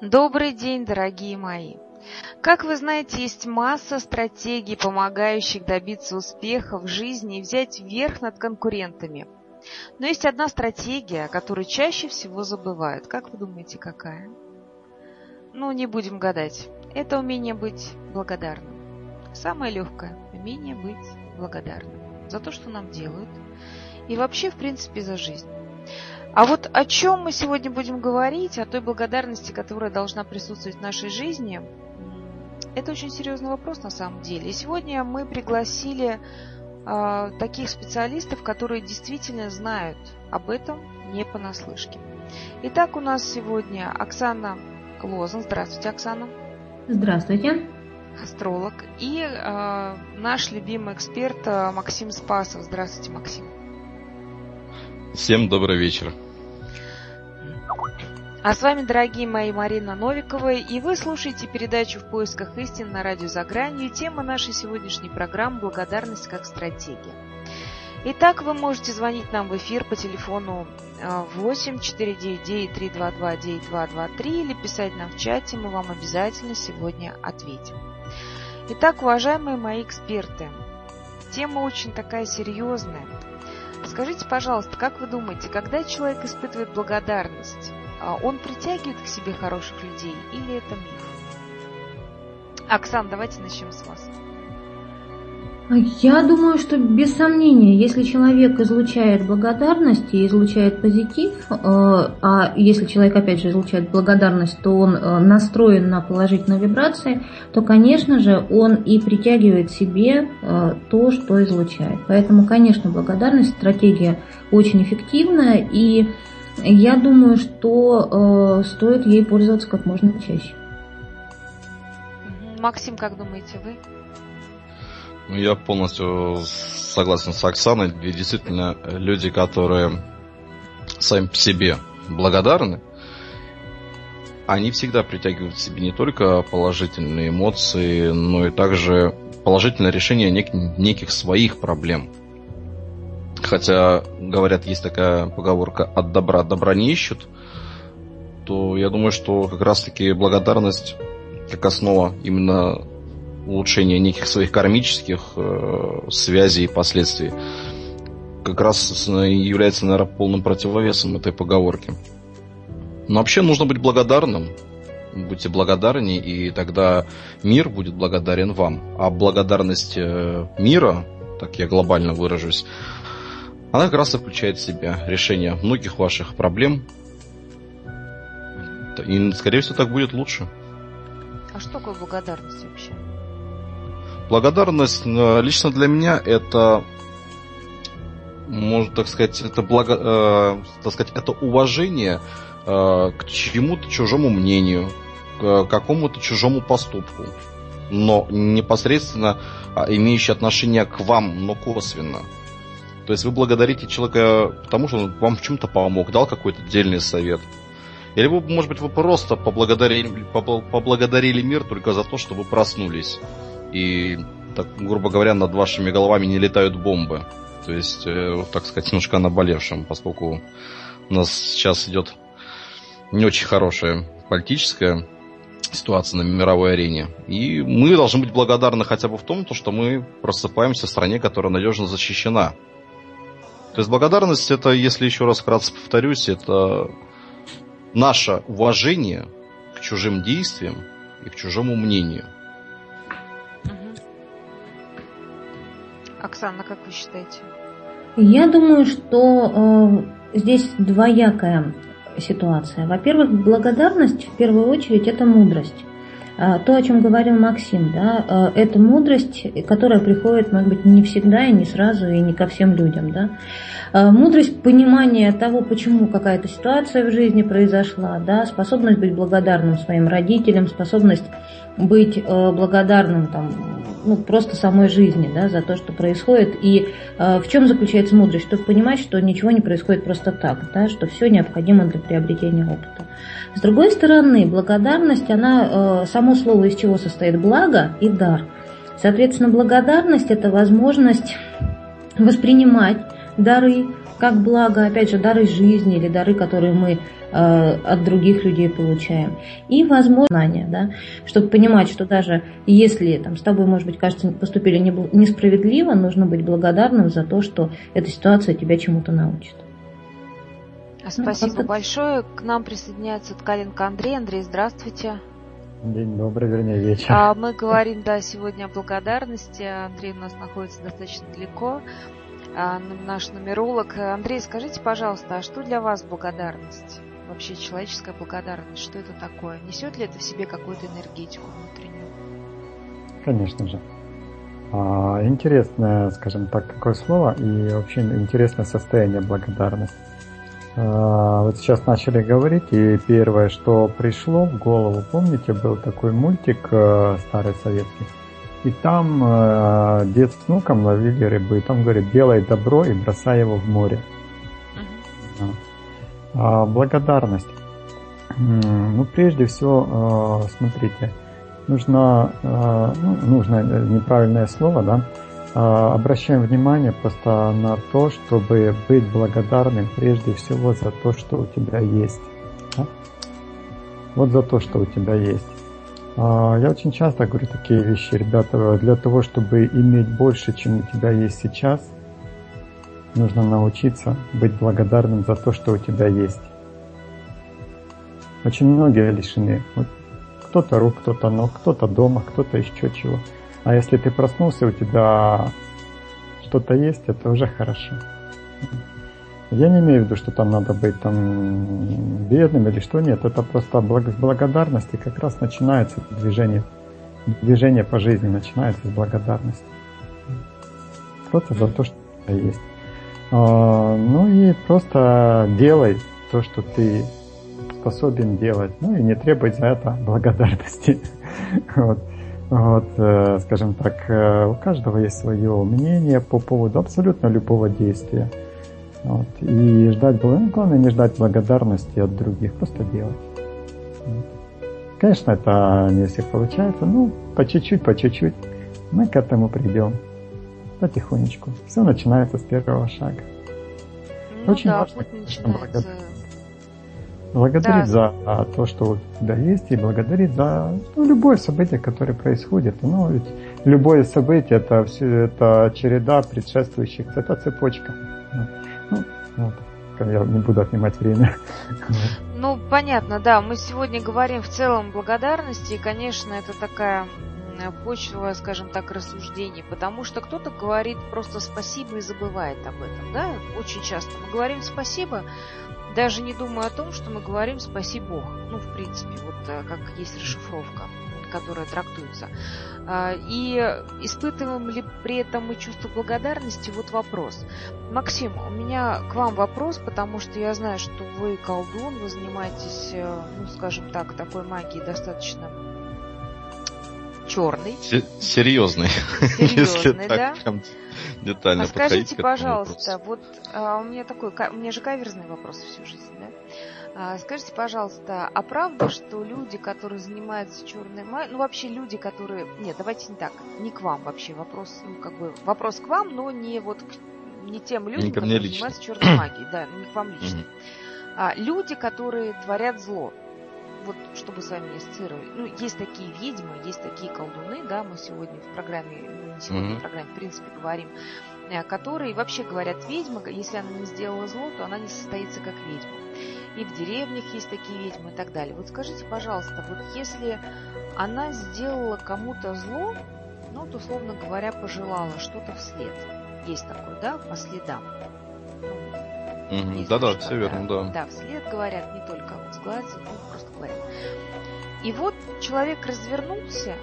Добрый день, дорогие мои! Как вы знаете, есть масса стратегий, помогающих добиться успеха в жизни и взять верх над конкурентами. Но есть одна стратегия, о которой чаще всего забывают. Как вы думаете, какая? Ну, не будем гадать. Это умение быть благодарным. Самое легкое – умение быть благодарным за то, что нам делают, и вообще, в принципе, за жизнь. А вот о чем мы сегодня будем говорить, о той благодарности, которая должна присутствовать в нашей жизни, это очень серьезный вопрос на самом деле. И сегодня мы пригласили э, таких специалистов, которые действительно знают об этом не понаслышке. Итак, у нас сегодня Оксана Лозан. Здравствуйте, Оксана. Здравствуйте. Астролог. И э, наш любимый эксперт э, Максим Спасов. Здравствуйте, Максим. Всем добрый вечер. А с вами, дорогие мои, Марина Новикова, и вы слушаете передачу «В поисках истин» на радио «За гранью». Тема нашей сегодняшней программы «Благодарность как стратегия». Итак, вы можете звонить нам в эфир по телефону 8 499 322 9223 или писать нам в чате, мы вам обязательно сегодня ответим. Итак, уважаемые мои эксперты, тема очень такая серьезная. Скажите, пожалуйста, как вы думаете, когда человек испытывает благодарность, а он притягивает к себе хороших людей или это миф? Оксан, давайте начнем с вас. Я думаю, что без сомнения, если человек излучает благодарность и излучает позитив, э, а если человек, опять же, излучает благодарность, то он э, настроен на положительные вибрации, то, конечно же, он и притягивает себе э, то, что излучает. Поэтому, конечно, благодарность, стратегия очень эффективная, и я думаю, что стоит ей пользоваться как можно чаще. Максим, как думаете вы? Ну, я полностью согласен с Оксаной. И действительно, люди, которые сами по себе благодарны, они всегда притягивают к себе не только положительные эмоции, но и также положительное решение нек- неких своих проблем. Хотя, говорят, есть такая поговорка «от добра добра не ищут», то я думаю, что как раз-таки благодарность как основа именно улучшения неких своих кармических э, связей и последствий как раз является, наверное, полным противовесом этой поговорки. Но вообще нужно быть благодарным. Будьте благодарны, и тогда мир будет благодарен вам. А благодарность э, мира, так я глобально выражусь, она как раз и включает в себя решение многих ваших проблем. И, скорее всего, так будет лучше. А что такое благодарность вообще? Благодарность лично для меня это, можно так сказать, это благо, э, так сказать, это уважение э, к чему-то чужому мнению, к какому-то чужому поступку, но непосредственно а, имеющий отношение к вам, но косвенно. То есть вы благодарите человека потому, что он вам в чем-то помог, дал какой-то дельный совет. Или вы, может быть, вы просто поблагодарили, поблагодарили мир только за то, что вы проснулись и, так, грубо говоря, над вашими головами не летают бомбы. То есть, э, так сказать, немножко наболевшим, поскольку у нас сейчас идет не очень хорошая политическая ситуация на мировой арене. И мы должны быть благодарны хотя бы в том, что мы просыпаемся в стране, которая надежно защищена. То есть благодарность это, если еще раз вкратце повторюсь, это наше уважение к чужим действиям и к чужому мнению. Оксана, как вы считаете? Я думаю, что э, здесь двоякая ситуация. Во-первых, благодарность в первую очередь это мудрость. А, то, о чем говорил Максим, да, а, это мудрость, которая приходит, может быть, не всегда и не сразу, и не ко всем людям. Да. А, мудрость понимания того, почему какая-то ситуация в жизни произошла, да, способность быть благодарным своим родителям, способность быть благодарным там, ну, просто самой жизни да, за то, что происходит. И в чем заключается мудрость? Чтобы понимать, что ничего не происходит просто так, да, что все необходимо для приобретения опыта. С другой стороны, благодарность, она, э, само слово из чего состоит благо и дар. Соответственно, благодарность – это возможность воспринимать дары как благо, опять же, дары жизни или дары, которые мы э, от других людей получаем. И возможно знания, да, чтобы понимать, что даже если там, с тобой, может быть, кажется, поступили несправедливо, нужно быть благодарным за то, что эта ситуация тебя чему-то научит. Ну, спасибо ну, большое. К нам присоединяется Ткаленко Андрей. Андрей, здравствуйте. День добрый, вернее, вечер. А мы говорим, да, сегодня о благодарности. Андрей у нас находится достаточно далеко. А, наш нумеролог. Андрей, скажите, пожалуйста, а что для вас благодарность? Вообще человеческая благодарность, что это такое? Несет ли это в себе какую-то энергетику внутреннюю? Конечно же. А, интересное, скажем так, какое слово и вообще интересное состояние благодарности. А, вот сейчас начали говорить, и первое, что пришло в голову, помните, был такой мультик э, старый советский, и там э, дед с внуком ловили рыбы, и там говорит, делай добро и бросай его в море. А, благодарность. Ну, прежде всего, э, смотрите, нужно, ну, нужно неправильное слово, да, а, обращаем внимание просто на то, чтобы быть благодарным прежде всего за то, что у тебя есть. Да? Вот за то, что у тебя есть. А, я очень часто говорю такие вещи, ребята, для того, чтобы иметь больше, чем у тебя есть сейчас, нужно научиться быть благодарным за то, что у тебя есть. Очень многие лишены. Кто-то рук, кто-то ног, кто-то дома, кто-то еще чего. А если ты проснулся, у тебя что-то есть, это уже хорошо. Я не имею в виду, что там надо быть там бедным или что нет. Это просто с благодарности как раз начинается движение. Движение по жизни начинается с благодарности. Просто за то, что есть. А, ну и просто делай то, что ты способен делать. Ну и не требуй за это благодарности. Вот. Вот, э, скажем так, э, у каждого есть свое мнение по поводу абсолютно любого действия. Вот. И ждать, главное не ждать благодарности от других, просто делать. Вот. Конечно, это не у всех получается, ну, по чуть-чуть, по чуть-чуть мы к этому придем потихонечку. Все начинается с первого шага. Ну, Очень да, важно, конечно, благодарить благодарить да. за то, что у тебя есть, и благодарить за ну, любое событие, которое происходит. Ну, ведь любое событие это все это череда предшествующих, это цепочка. Ну, вот. Я не буду отнимать время. Ну, понятно, да. Мы сегодня говорим в целом благодарности, и, конечно, это такая почва, скажем так, рассуждений, потому что кто-то говорит просто спасибо и забывает об этом, да, очень часто мы говорим спасибо, даже не думая о том, что мы говорим «спаси Бог». Ну, в принципе, вот э, как есть расшифровка, которая трактуется. А, и испытываем ли при этом мы чувство благодарности? Вот вопрос. Максим, у меня к вам вопрос, потому что я знаю, что вы колдун, вы занимаетесь, э, ну, скажем так, такой магией достаточно черный. Серьезный. Серьезный, да? Детально а скажите, пожалуйста, вот а, у меня такой, у меня же каверзный вопрос всю жизнь, да? А, скажите, пожалуйста, а правда, что люди, которые занимаются черной магией, ну вообще люди, которые, нет, давайте не так, не к вам вообще вопрос, ну как бы вопрос к вам, но не вот к, не тем людям, не которые лично. занимаются черной магией, да, не к вам лично. А, люди, которые творят зло, вот чтобы с вами ассоциировать, ну, есть такие ведьмы, есть такие колдуны, да, мы сегодня в программе, ну, не сегодня mm-hmm. в программе, в принципе, говорим, которые вообще говорят, ведьма, если она не сделала зло, то она не состоится как ведьма. И в деревнях есть такие ведьмы и так далее. Вот скажите, пожалуйста, вот если она сделала кому-то зло, ну, вот, условно говоря, пожелала что-то вслед. Есть такое, да, по следам. Да-да, все верно, да. Да, вслед говорят, не только вот сглазить, ну, просто говорят. И вот человек развернулся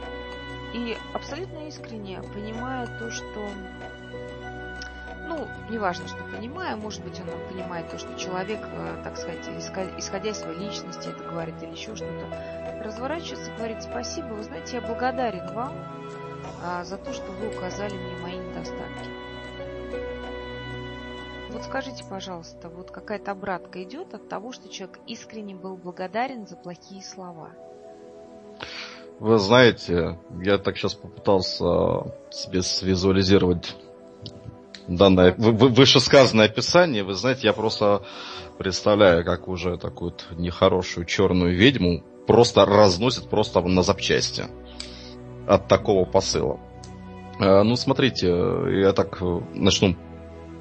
и абсолютно искренне понимает то, что ну, неважно, что понимая, может быть, он понимает то, что человек, э, так сказать, исходя из своей личности это говорит или еще что-то, разворачивается говорит, спасибо, вы знаете, я благодарен вам а, за то, что вы указали мне мои недостатки. Вот скажите, пожалуйста, вот какая-то обратка идет от того, что человек искренне был благодарен за плохие слова? Вы знаете, я так сейчас попытался себе свизуализировать данное вышесказанное описание, вы знаете, я просто представляю, как уже такую нехорошую черную ведьму просто разносит просто на запчасти от такого посыла. Э, ну, смотрите, я так э, начну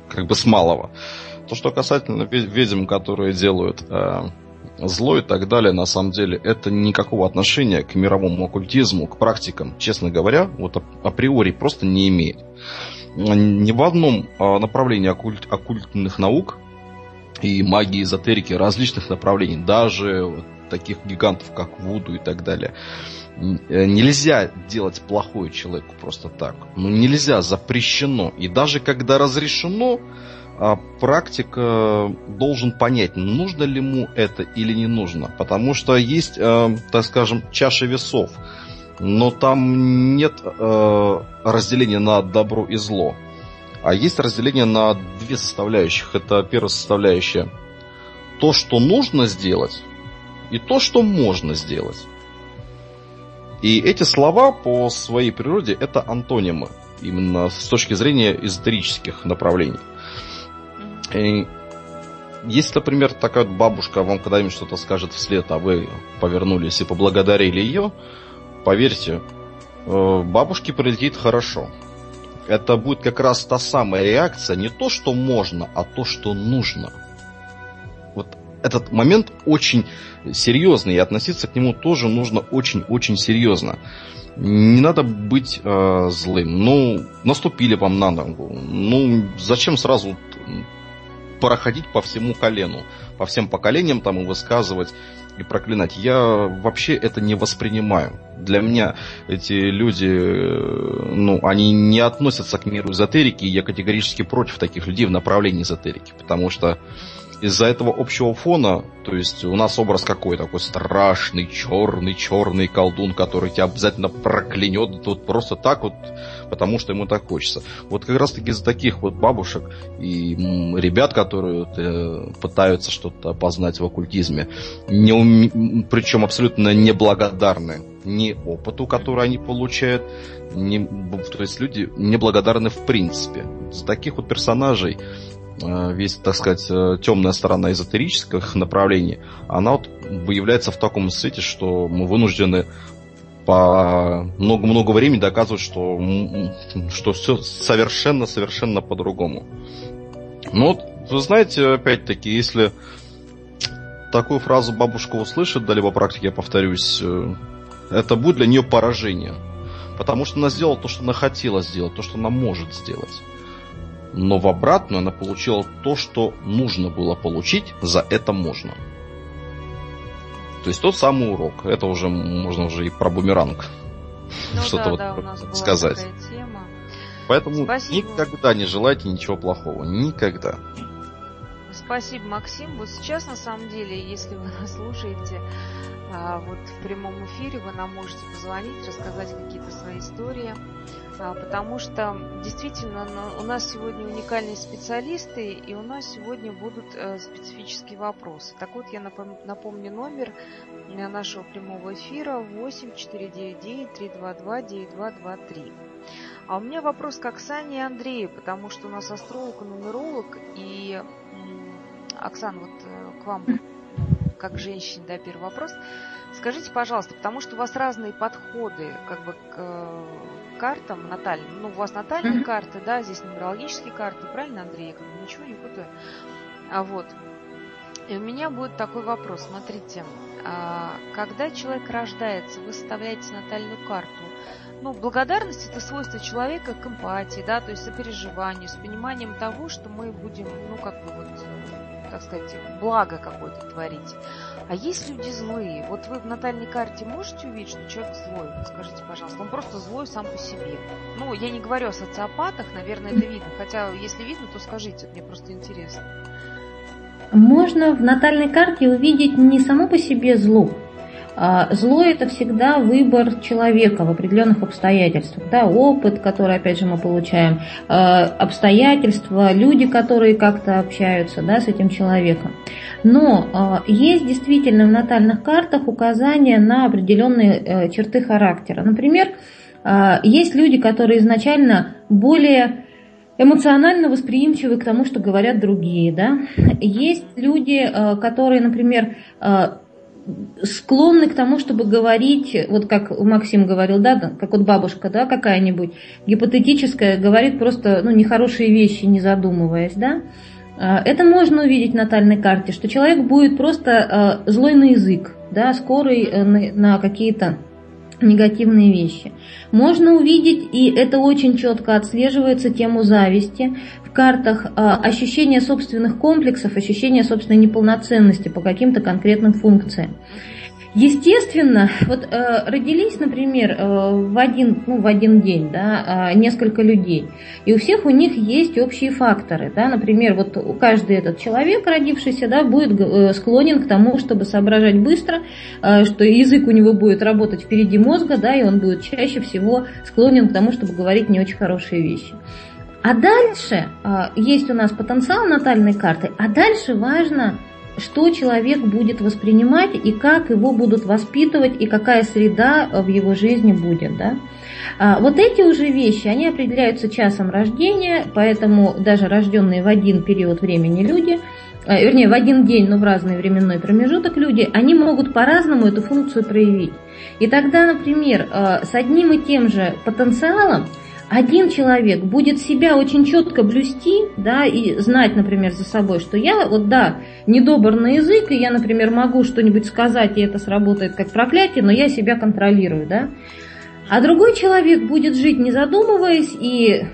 как бы с малого. То, что касательно ведьм, которые делают э, зло и так далее, на самом деле, это никакого отношения к мировому оккультизму, к практикам, честно говоря, вот априори просто не имеет ни в одном а, направлении оккульт, оккультных наук и магии, эзотерики различных направлений, даже таких гигантов, как Вуду и так далее, э, нельзя делать плохое человеку просто так. Ну, нельзя, запрещено. И даже когда разрешено, а, практик должен понять, нужно ли ему это или не нужно. Потому что есть, э, так скажем, чаша весов – но там нет э, разделения на добро и зло. А есть разделение на две составляющих. Это первая составляющая то, что нужно сделать, и то, что можно сделать. И эти слова по своей природе это антонимы, именно с точки зрения эзотерических направлений. И если, например, такая бабушка вам когда-нибудь что-то скажет вслед, а вы повернулись и поблагодарили ее, поверьте, э, бабушке прилетит хорошо. Это будет как раз та самая реакция, не то, что можно, а то, что нужно. Вот этот момент очень серьезный, и относиться к нему тоже нужно очень-очень серьезно. Не надо быть э, злым. Ну, наступили вам на ногу. Ну, зачем сразу проходить по всему колену, по всем поколениям там и высказывать и проклинать. Я вообще это не воспринимаю. Для меня эти люди, э, ну, они не относятся к миру эзотерики, и я категорически против таких людей в направлении эзотерики, потому что из-за этого общего фона, то есть у нас образ какой такой страшный, черный, черный колдун, который тебя обязательно проклянет вот просто так вот, потому что ему так хочется. Вот как раз таки из таких вот бабушек и ребят, которые вот, э, пытаются что-то познать в оккультизме, не ум... причем абсолютно неблагодарны ни опыту, который они получают, ни... то есть люди неблагодарны в принципе. Из таких вот персонажей весь, так сказать, э, темная сторона эзотерических направлений, она вот выявляется в таком свете, что мы вынуждены по много-много времени доказывать, что, что все совершенно-совершенно по-другому. Ну вот, вы знаете, опять-таки, если такую фразу бабушка услышит, да, либо практике, я повторюсь, э, это будет для нее поражение. Потому что она сделала то, что она хотела сделать, то, что она может сделать но в обратную она получила то, что нужно было получить, за это можно. То есть тот самый урок. Это уже можно уже и про бумеранг ну, что-то да, вот да, сказать. Поэтому Спасибо. никогда не желайте ничего плохого. Никогда. Спасибо, Максим. Вот сейчас, на самом деле, если вы нас слушаете вот в прямом эфире, вы нам можете позвонить, рассказать какие-то свои истории. А, потому что действительно у нас сегодня уникальные специалисты, и у нас сегодня будут э, специфические вопросы. Так вот, я напомню номер э, нашего прямого эфира 8499 322 9223. А у меня вопрос к Оксане и Андрею, потому что у нас астролог и нумеролог, и Оксана, вот э, к вам как женщине, да, первый вопрос. Скажите, пожалуйста, потому что у вас разные подходы как бы к картам натальным. Ну, у вас натальные mm-hmm. карты, да, здесь нумерологические карты, правильно, Андрей? Я как бы ничего не путаю. А вот. И у меня будет такой вопрос. Смотрите, а, когда человек рождается, вы составляете натальную карту. Ну, благодарность это свойство человека к эмпатии, да, то есть сопереживанию, с пониманием того, что мы будем, ну, как бы вот, так сказать, благо какое-то творить. А есть люди злые? Вот вы в натальной карте можете увидеть, что человек злой? Скажите, пожалуйста. Он просто злой сам по себе. Ну, я не говорю о социопатах, наверное, это видно. Хотя, если видно, то скажите, мне просто интересно. Можно в натальной карте увидеть не само по себе зло, зло это всегда выбор человека в определенных обстоятельствах. Да, опыт, который, опять же, мы получаем, а, обстоятельства, люди, которые как-то общаются да, с этим человеком. Но а, есть действительно в натальных картах указания на определенные э, черты характера. Например, есть люди, которые изначально более эмоционально восприимчивы к тому, что говорят другие. Да? Есть люди, которые, например, склонны к тому, чтобы говорить, вот как Максим говорил, да, как вот бабушка, да, какая-нибудь гипотетическая, говорит просто, ну, нехорошие вещи, не задумываясь, да. А, это можно увидеть в натальной карте, что человек будет просто а, злой на язык, да, скорый э, на какие-то негативные вещи. Можно увидеть, и это очень четко отслеживается, тему зависти в картах, а, ощущение собственных комплексов, ощущение собственной неполноценности по каким-то конкретным функциям. Естественно, вот э, родились, например, э, в, один, ну, в один день да, э, несколько людей, и у всех у них есть общие факторы. Да, например, вот каждый этот человек, родившийся, да, будет э, склонен к тому, чтобы соображать быстро, э, что язык у него будет работать впереди мозга, да, и он будет чаще всего склонен к тому, чтобы говорить не очень хорошие вещи. А дальше э, есть у нас потенциал натальной карты, а дальше важно что человек будет воспринимать и как его будут воспитывать и какая среда в его жизни будет. Да? А, вот эти уже вещи, они определяются часом рождения, поэтому даже рожденные в один период времени люди, а, вернее в один день, но в разный временной промежуток люди, они могут по-разному эту функцию проявить. И тогда, например, а, с одним и тем же потенциалом один человек будет себя очень четко блюсти, да, и знать, например, за собой, что я, вот да, недобр на язык, и я, например, могу что-нибудь сказать, и это сработает как проклятие, но я себя контролирую, да. А другой человек будет жить, не задумываясь, и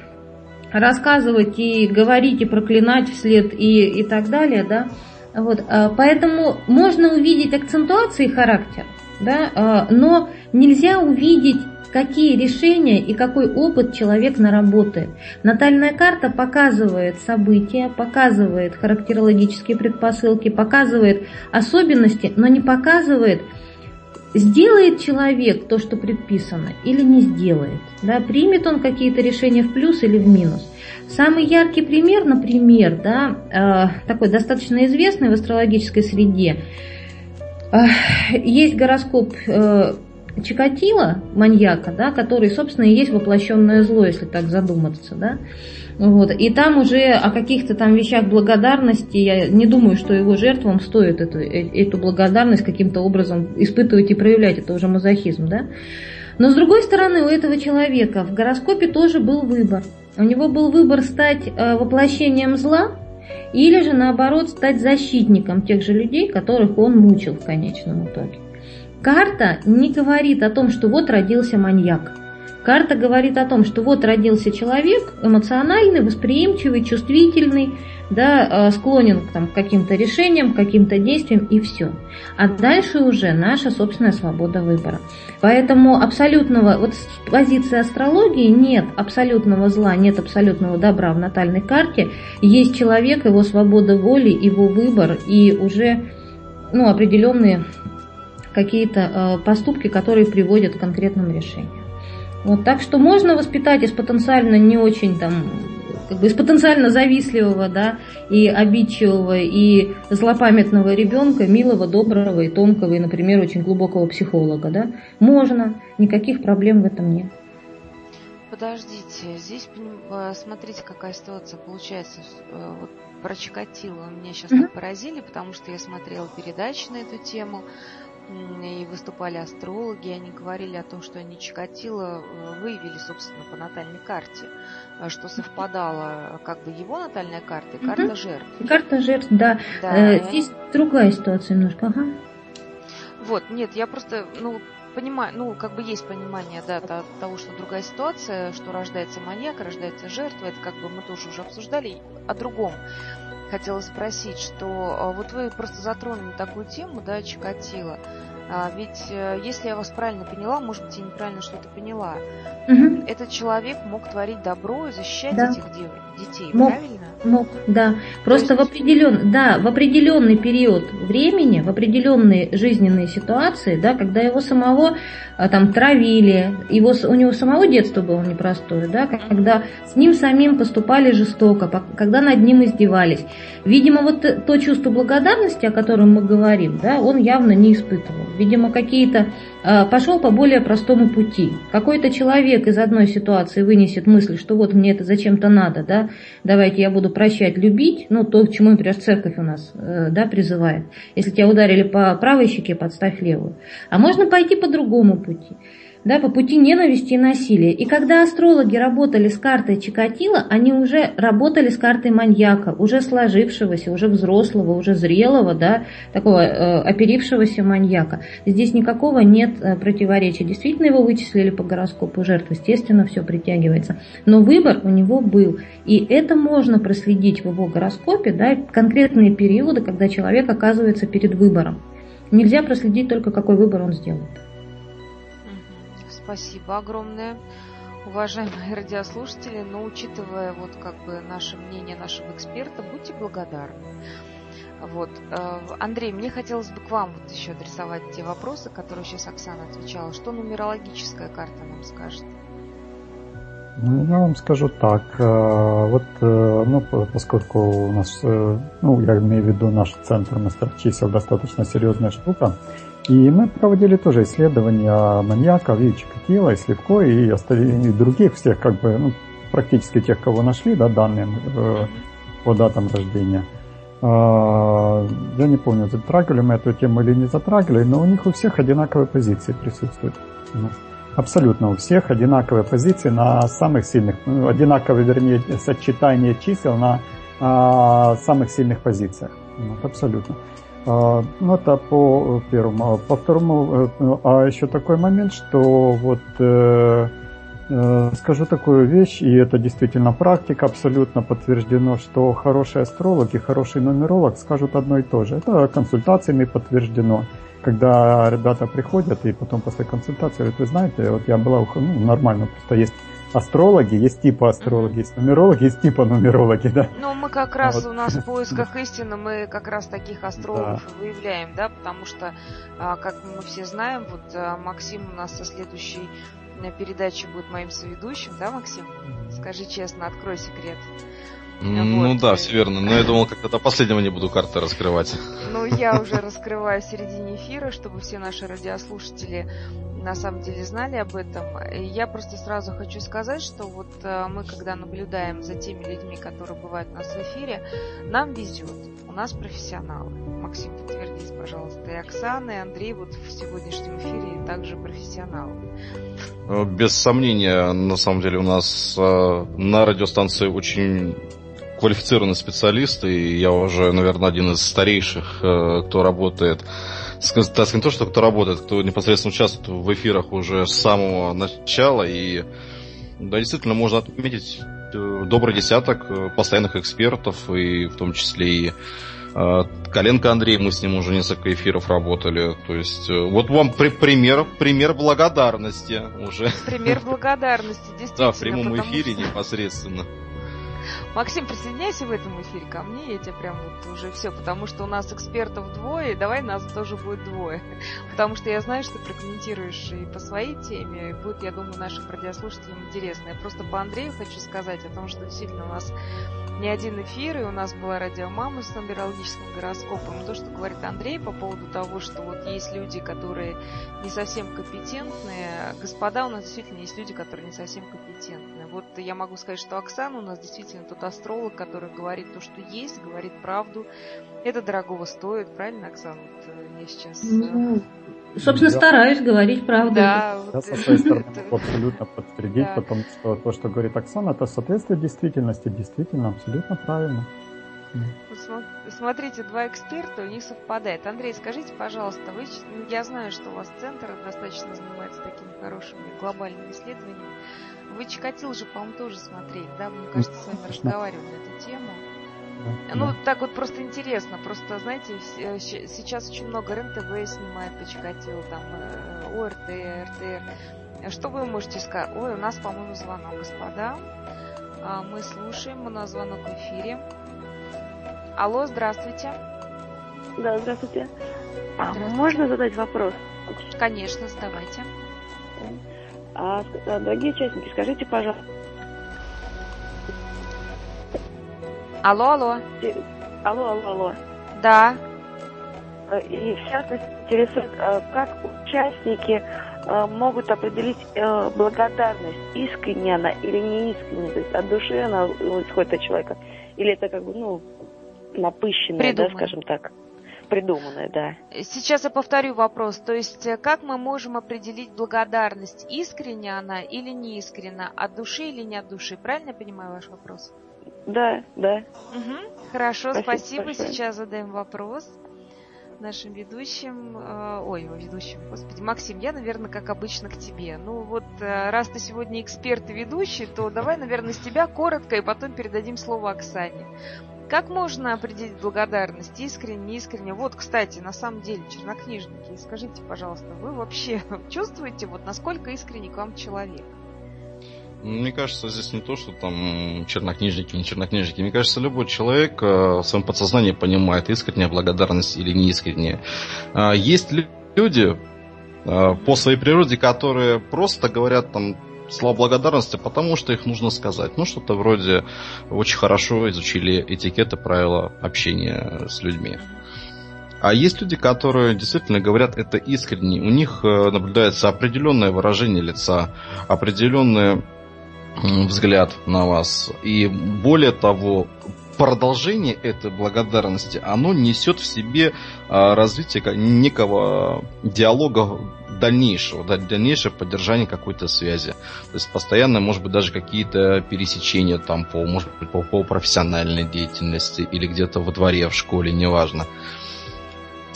рассказывать, и говорить, и проклинать вслед, и, и так далее, да. Вот, а, поэтому можно увидеть акцентуации характера, да, а, но нельзя увидеть какие решения и какой опыт человек наработает. Натальная карта показывает события, показывает характерологические предпосылки, показывает особенности, но не показывает, сделает человек то, что предписано, или не сделает. Да, примет он какие-то решения в плюс или в минус. Самый яркий пример, например, да, э, такой достаточно известный в астрологической среде, э, есть гороскоп э, Чикатило, маньяка, да, который, собственно, и есть воплощенное зло, если так задуматься, да. Вот. И там уже о каких-то там вещах благодарности, я не думаю, что его жертвам стоит эту, э, эту благодарность каким-то образом испытывать и проявлять, это уже мазохизм, да. Но с другой стороны, у этого человека в гороскопе тоже был выбор. У него был выбор стать э, воплощением зла или же наоборот стать защитником тех же людей, которых он мучил в конечном итоге. Карта не говорит о том, что вот родился маньяк. Карта говорит о том, что вот родился человек эмоциональный, восприимчивый, чувствительный, да, э, склонен там, к каким-то решениям, к каким-то действиям и все. А дальше уже наша собственная свобода выбора. Поэтому абсолютного, вот с позиции астрологии нет абсолютного зла, нет абсолютного добра в натальной карте. Есть человек, его свобода воли, его выбор и уже ну, определенные какие-то э, поступки, которые приводят к конкретным решениям. Вот, так что можно воспитать из потенциально не очень там, как бы из потенциально завистливого, да, и обидчивого, и злопамятного ребенка, милого, доброго и тонкого, и, например, очень глубокого психолога, да. Можно, никаких проблем в этом нет. Подождите, здесь э, смотрите, какая ситуация получается. Э, вот про Чикатило меня сейчас mm-hmm. так поразили, потому что я смотрела передачи на эту тему и выступали астрологи, они говорили о том, что они Чикатило э, выявили, собственно, по натальной карте, э, что совпадало как бы его натальная карта и карта угу. жертв. Карта жертв, да. да э, здесь другая ситуация немножко, ага. Вот, нет, я просто, ну, понимаю, ну, как бы есть понимание, да, того, что другая ситуация, что рождается маньяк, рождается жертва, это как бы мы тоже уже обсуждали о другом. Хотела спросить, что а, вот вы просто затронули такую тему, да, Чикатило. А, ведь, э, если я вас правильно поняла, может быть, я неправильно что-то поняла, угу. этот человек мог творить добро и защищать да. этих дев, детей, мог, правильно? Мог, да. Просто в, определен, да, в определенный период времени, в определенные жизненные ситуации, да, когда его самого а, там травили, его, у него самого детство было непростое, да, когда с ним самим поступали жестоко, когда над ним издевались. Видимо, вот то чувство благодарности, о котором мы говорим, да, он явно не испытывал. Видимо, какие-то а, пошел по более простому пути. Какой-то человек из одной ситуации вынесет мысль, что вот мне это зачем-то надо, да, давайте я буду прощать, любить, ну, то, к чему, например, церковь у нас, э, да, призывает. Если тебя ударили по правой щеке, подставь левую. А можно пойти по другому пути да, по пути ненависти и насилия. И когда астрологи работали с картой Чикатила, они уже работали с картой маньяка, уже сложившегося, уже взрослого, уже зрелого, да, такого э, оперившегося маньяка. Здесь никакого нет э, противоречия. Действительно его вычислили по гороскопу жертв, естественно, все притягивается. Но выбор у него был. И это можно проследить в его гороскопе, да, конкретные периоды, когда человек оказывается перед выбором. Нельзя проследить только, какой выбор он сделает. Спасибо огромное, уважаемые радиослушатели. Но учитывая вот как бы наше мнение нашего эксперта, будьте благодарны. Вот. Э, Андрей, мне хотелось бы к вам вот еще адресовать те вопросы, которые сейчас Оксана отвечала. Что нумерологическая карта нам скажет? Ну, я вам скажу так. Э, вот, э, ну, поскольку у нас, ну, я имею в виду наш центр мастер чисел достаточно серьезная штука, и мы проводили тоже исследования маньяков и Чикатило, и Сливко, и, остальных, и других всех, как бы, ну, практически тех, кого нашли, да, данные э, по датам рождения. Э, я не помню, затрагивали мы эту тему или не затрагивали, но у них у всех одинаковые позиции присутствуют. Абсолютно у всех одинаковые позиции на самых сильных, ну, одинаковые, вернее, сочетание чисел на а, самых сильных позициях. Вот, абсолютно. А, ну, это по первому. А по второму, э, а еще такой момент, что вот э, э, скажу такую вещь, и это действительно практика, абсолютно подтверждено, что хороший астролог и хороший нумеролог скажут одно и то же. Это консультациями подтверждено. Когда ребята приходят и потом после консультации говорят, вы знаете, вот я была ну, нормально, просто есть астрологи, есть типа астрологи, есть нумерологи, есть типа нумерологи, да. Ну, мы как раз вот. у нас в поисках истины, мы как раз таких астрологов да. выявляем, да, потому что, а, как мы все знаем, вот а, Максим у нас со следующей э, передачи будет моим соведущим, да, Максим? Скажи честно, открой секрет. Ну вот. да, все верно. Но я думал, как-то до последнего не буду карты раскрывать. Ну, я уже раскрываю в середине эфира, чтобы все наши радиослушатели на самом деле знали об этом. Я просто сразу хочу сказать, что вот э, мы, когда наблюдаем за теми людьми, которые бывают у нас в эфире, нам везет. У нас профессионалы. Максим, подтвердите, пожалуйста. И Оксана, и Андрей вот в сегодняшнем эфире также профессионалы. Э, без сомнения, на самом деле у нас э, на радиостанции очень квалифицированный специалист, и я уже, наверное, один из старейших, кто работает так не то, что кто работает, кто непосредственно участвует в эфирах уже с самого начала. И да, действительно, можно отметить э, добрый десяток э, постоянных экспертов, и в том числе и э, Коленко Андрей, мы с ним уже несколько эфиров работали. То есть, вот вам при пример, пример благодарности уже. Пример благодарности, действительно. Да, в прямом эфире что... непосредственно. Максим, присоединяйся в этом эфире ко мне, я тебе прям вот уже все, потому что у нас экспертов двое, давай нас тоже будет двое. Потому что я знаю, что ты прокомментируешь и по своей теме, и будет, я думаю, нашим радиослушателям интересно. Я просто по Андрею хочу сказать о том, что действительно у нас не один эфир, и у нас была радиомама с нумерологическим гороскопом. То, что говорит Андрей по поводу того, что вот есть люди, которые не совсем компетентные. Господа, у нас действительно есть люди, которые не совсем компетентны. Вот я могу сказать, что Оксана у нас действительно тот астролог, который говорит то, что есть, говорит правду. Это дорогого стоит, правильно, Оксана? Вот э, я сейчас... Э, ну, собственно, да. стараюсь говорить правду. Да, вот, Я со своей стороны абсолютно подтвердить, да. потому что то, что говорит Оксана, это соответствует действительности, действительно, абсолютно правильно. Смотрите, два эксперта, у них совпадает. Андрей, скажите, пожалуйста, вы, я знаю, что у вас центр достаточно занимается такими хорошими глобальными исследованиями. Вы Чикатил же, по-моему, тоже смотрели, да? Мне кажется, с вами разговаривали на эту тему. Ну, да. так вот просто интересно. Просто, знаете, э, сейчас очень много РЕН-ТВ снимает по Чикатило, там, э, ОРТ, РТР. Что вы можете сказать? Ой, у нас, по-моему, звонок, господа. А, мы слушаем, у нас звонок в эфире. Алло, здравствуйте. Да, здравствуйте. А можно задать вопрос? Конечно, задавайте. А, дорогие участники, скажите, пожалуйста. Алло, алло. Алло, алло, алло. Да. Э, и в частности интересует, э, как участники э, могут определить благодарность, искренне она или не искренне, то есть от души она исходит от человека, или это как бы, ну, напыщенное, да, скажем так придуманное, да. Сейчас я повторю вопрос. То есть, э, как мы можем определить благодарность? Искренне она или не искренне? От души или не от души? Правильно я понимаю ваш вопрос? Да, да. Угу. Хорошо, спасибо. спасибо. Сейчас задаем вопрос нашим ведущим, э, ой, ведущим, господи, Максим, я, наверное, как обычно к тебе. Ну вот, э, раз ты сегодня эксперт и ведущий, то давай, наверное, с тебя коротко, и потом передадим слово Оксане. Как можно определить благодарность? Искренне, искренне? Вот, кстати, на самом деле, чернокнижники, скажите, пожалуйста, вы вообще чувствуете, вот насколько искренне к вам человек? Мне кажется, здесь не то, что там чернокнижники, не чернокнижники. Мне кажется, любой человек э, в своем подсознании понимает, искренняя благодарность или неискренняя. А, есть люди э, по своей природе, которые просто говорят там слова благодарности, потому что их нужно сказать. Ну, что-то вроде очень хорошо изучили этикеты, правила общения с людьми. А есть люди, которые действительно говорят это искренне. У них э, наблюдается определенное выражение лица, определенный взгляд на вас. И более того, продолжение этой благодарности, оно несет в себе а, развитие некого диалога дальнейшего, дальнейшее поддержание какой-то связи. То есть постоянно, может быть, даже какие-то пересечения там по, может быть, по, по профессиональной деятельности или где-то во дворе, в школе, неважно.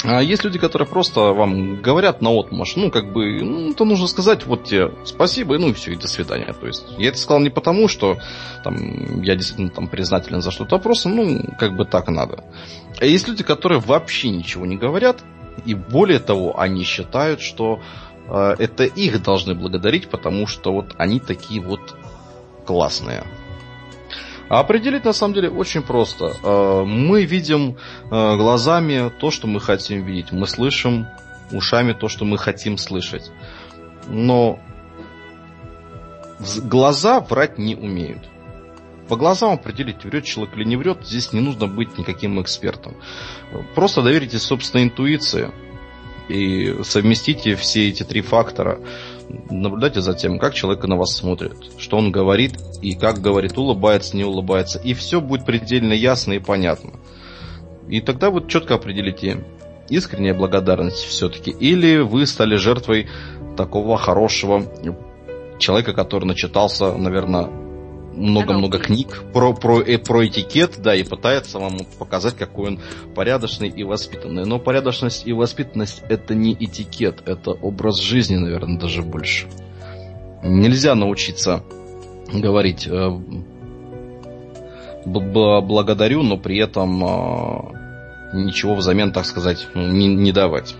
А есть люди, которые просто вам говорят на отмаш, ну, как бы, ну, то нужно сказать, вот тебе спасибо, ну, и все, и до свидания. То есть, я это сказал не потому, что там, я действительно там признателен за что-то, а просто, ну, как бы так надо. А есть люди, которые вообще ничего не говорят, и более того, они считают, что э, это их должны благодарить, потому что вот они такие вот классные. А определить на самом деле очень просто. Э, мы видим э, глазами то, что мы хотим видеть. Мы слышим ушами то, что мы хотим слышать. Но глаза врать не умеют. По глазам определить, врет человек или не врет, здесь не нужно быть никаким экспертом. Просто доверитесь собственной интуиции и совместите все эти три фактора. Наблюдайте за тем, как человек на вас смотрит, что он говорит и как говорит, улыбается, не улыбается. И все будет предельно ясно и понятно. И тогда вы четко определите, искренняя благодарность все-таки, или вы стали жертвой такого хорошего человека, который начитался, наверное, много-много книг про, про, э, про этикет, да, и пытается вам показать, какой он порядочный и воспитанный. Но порядочность и воспитанность это не этикет, это образ жизни, наверное, даже больше. Нельзя научиться говорить э, благодарю, но при этом э, ничего взамен, так сказать, ну, не, не давать.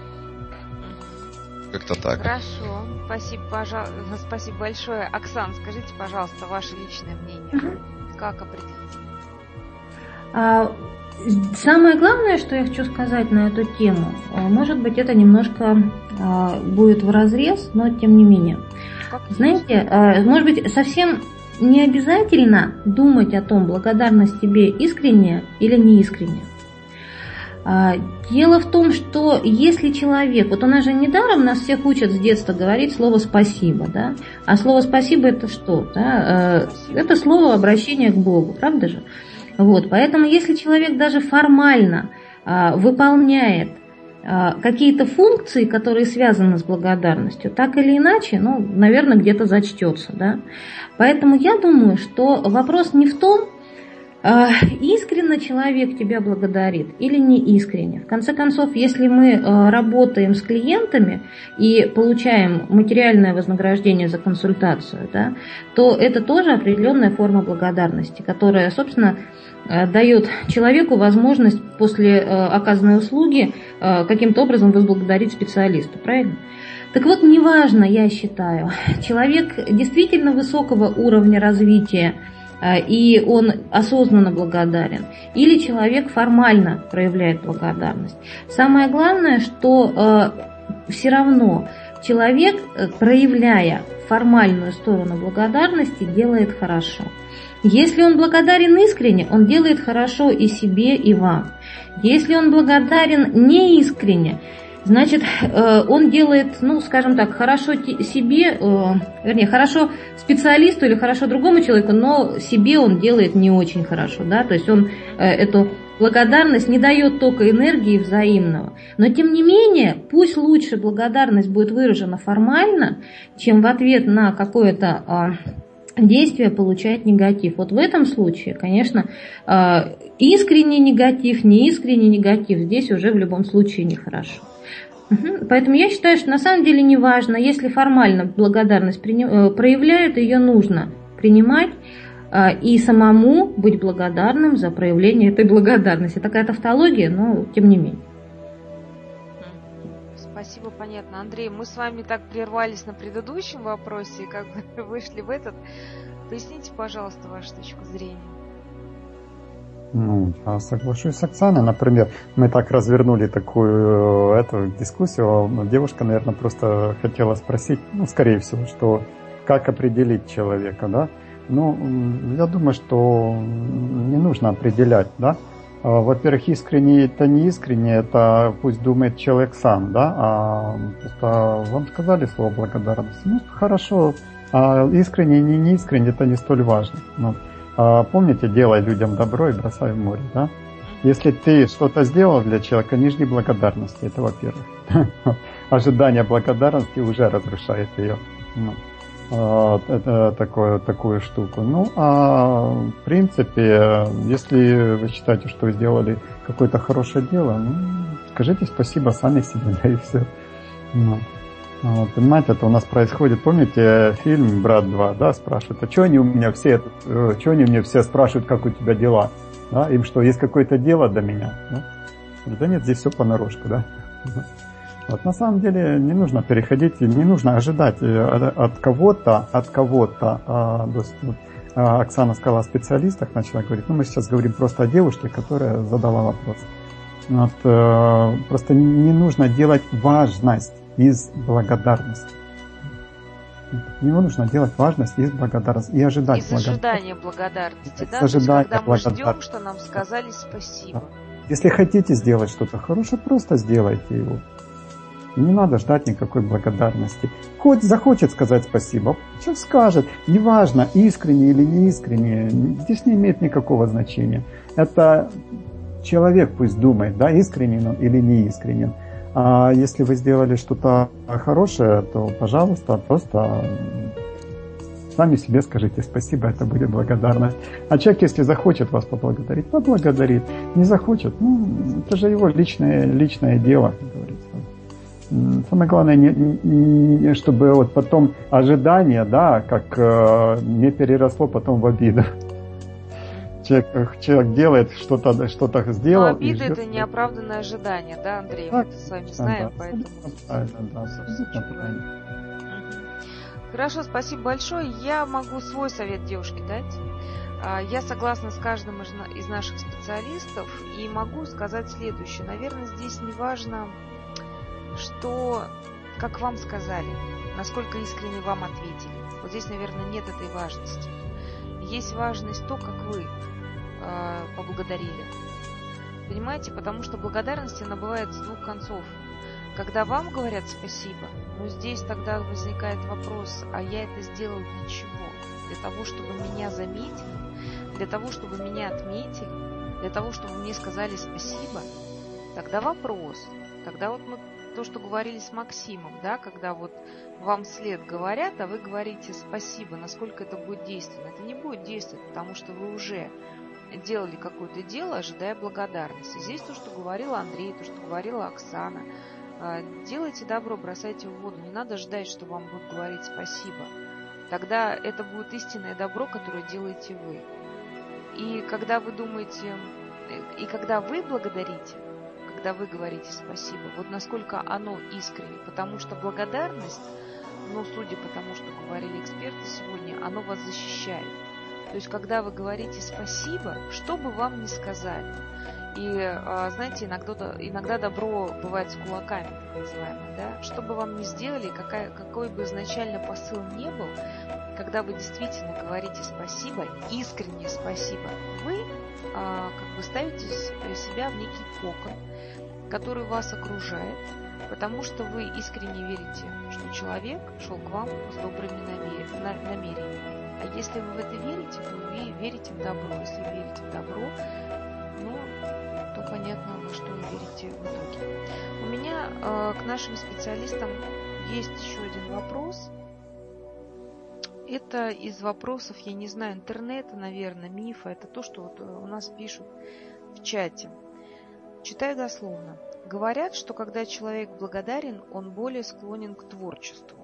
Как-то так. Хорошо. Спасибо, пожалуйста, спасибо большое. Оксан, скажите, пожалуйста, ваше личное мнение. Как определить? А, самое главное, что я хочу сказать на эту тему, а, может быть, это немножко а, будет в разрез, но тем не менее. Как Знаете, а, может быть, совсем не обязательно думать о том, благодарность тебе искренняя или неискренняя. А, дело в том, что если человек, вот у нас же недаром нас всех учат с детства говорить слово «спасибо», да? А слово «спасибо» это что? Да? Э, это слово обращения к Богу, правда же? Вот, поэтому если человек даже формально а, выполняет а, какие-то функции, которые связаны с благодарностью, так или иначе, ну, наверное, где-то зачтется, да? Поэтому я думаю, что вопрос не в том, А, искренне человек тебя благодарит или не искренне? В конце концов, если мы э, работаем с клиентами и получаем материальное вознаграждение за консультацию, да, то это тоже определенная форма благодарности, которая, собственно, э, дает человеку возможность после оказанной услуги каким-то образом возблагодарить специалиста, правильно? Так вот, неважно, я считаю, человек действительно высокого уровня развития, а, и он осознанно благодарен, или человек формально проявляет благодарность. Самое главное, что э, все равно человек, э, проявляя формальную сторону благодарности, делает хорошо. Если он благодарен искренне, он делает хорошо и себе, и вам. Если он благодарен неискренне, Значит, э, он делает, ну, скажем так, хорошо себе, э, вернее, хорошо специалисту или хорошо другому человеку, но себе он делает не очень хорошо, да, то есть он э, эту благодарность не дает только энергии взаимного. Но тем не менее, пусть лучше благодарность будет выражена формально, чем в ответ на какое-то а, действие получает негатив. Вот в этом случае, конечно, искренний негатив, неискренний негатив здесь уже в любом случае нехорошо. Поэтому я считаю, что на самом деле не важно, если формально благодарность э, проявляют, ее нужно принимать а, и самому быть благодарным за проявление этой благодарности. Такая тавтология, но тем не менее. Спасибо, понятно. Андрей, мы с вами так прервались на предыдущем вопросе, как вышли в этот. Поясните, пожалуйста, вашу точку зрения. Ну, я соглашусь с Оксаной. Например, мы так развернули такую э, эту дискуссию. Девушка, наверное, просто хотела спросить, ну, скорее всего, что как определить человека, да? Ну, я думаю, что не нужно определять, да? А, во-первых, искренне это не искренне, это пусть думает человек сам, да? А просто вам сказали слово благодарность. Ну, хорошо. А искренне не, не искренне это не столь важно. Ну, помните, делай людям добро и бросай в море, да? Если ты что-то сделал для человека, не жди благодарности, это во-первых. Ожидание благодарности уже разрушает ее. Ну, а, такое, такую штуку. Ну, а в принципе, если вы считаете, что вы сделали какое-то хорошее дело, ну, скажите спасибо сами себе, да и все. Ну. Вот, понимаете, это у нас происходит, помните фильм «Брат 2», да, спрашивают, а что они у меня все, э, что они мне все спрашивают, как у тебя дела? Да, им что, есть какое-то дело до меня? Да? да нет, здесь все понарошку, да. Вот, на самом деле не нужно переходить, не нужно ожидать э, от кого-то, от кого-то. А, вот, а, Оксана сказала о специалистах, начала говорить, ну мы сейчас говорим просто о девушке, которая задала вопрос. Вот, э, просто не нужно делать важность из благодарности. Его нужно делать важность из благодарности и ожидать из ожидания благодарности, из да? Ожидания когда мы ждем, что нам сказали спасибо. Если хотите сделать что-то хорошее, просто сделайте его. Не надо ждать никакой благодарности. Хоть захочет сказать спасибо, что скажет. Неважно, искренне или не искренне, здесь не имеет никакого значения. Это человек пусть думает, да, искренен он или не искренен. А если вы сделали что-то хорошее, то, пожалуйста, просто сами себе скажите спасибо, это будет благодарность. А человек, если захочет вас поблагодарить, поблагодарит. Не захочет, ну, это же его личное, личное дело, как говорится. Самое главное, не, не, чтобы вот потом ожидание, да, как э, не переросло потом в обиду человек, человек делает что-то, что-то сделал. Но обида это неоправданное ожидание, да, Андрей? Так, мы это с вами знаем, да, поэтому. Да, да, Хорошо, спасибо большое. Я могу свой совет девушке дать. А, я согласна с каждым из наших специалистов и могу сказать следующее. Наверное, здесь не важно, что, как вам сказали, насколько искренне вам ответили. Вот здесь, наверное, нет этой важности. Есть важность то, как вы э, поблагодарили. Понимаете, потому что благодарность, она бывает с двух концов. Когда вам говорят спасибо, но здесь тогда возникает вопрос, а я это сделал для чего? Для того, чтобы меня заметили? Для того, чтобы меня отметили? Для того, чтобы мне сказали спасибо? Тогда вопрос. Тогда вот мы то, что говорили с Максимом, да, когда вот вам след говорят, а вы говорите спасибо, насколько это будет действенно. Это не будет действовать, потому что вы уже делали какое-то дело, ожидая благодарности. Здесь то, что говорила Андрей, то, что говорила Оксана. А, делайте добро, бросайте в воду. Не надо ждать, что вам будут говорить спасибо. Тогда это будет истинное добро, которое делаете вы. И когда вы думаете, и когда вы благодарите, когда вы говорите спасибо, вот насколько оно искренне, потому что благодарность, ну, судя по тому, что говорили эксперты сегодня, оно вас защищает. То есть, когда вы говорите спасибо, что бы вам ни сказали, и, а, знаете, иногда, иногда добро бывает с кулаками, так называемое, да? Что бы вам ни сделали, какая, какой бы изначально посыл не был, когда вы действительно говорите спасибо, искреннее спасибо, вы а, как бы ставите себя в некий кокон, который вас окружает, потому что вы искренне верите, что человек шел к вам с добрыми намерениями. А если вы в это верите, то вы верите в добро. Если верите в добро, ну, то понятно, во что вы верите в итоге. У меня э, к нашим специалистам есть еще один вопрос. Это из вопросов, я не знаю, интернета, наверное, мифа. Это то, что вот э, у нас пишут в чате. Читаю дословно. Говорят, что когда человек благодарен, он более склонен к творчеству.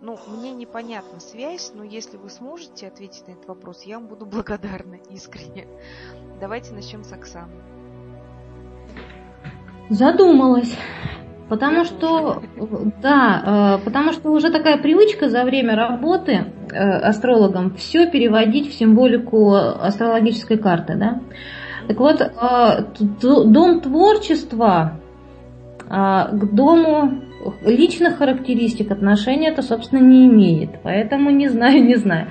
Ну, мне непонятна связь, но если вы сможете ответить на этот вопрос, я вам буду благодарна искренне. Давайте начнем с Оксаны. Задумалась. Потому что, да, э, потому что уже такая привычка за время работы э, астрологом все переводить в символику астрологической карты, да. Так вот, э, дом творчества к дому личных характеристик отношения это, собственно, не имеет. Поэтому не знаю, не знаю.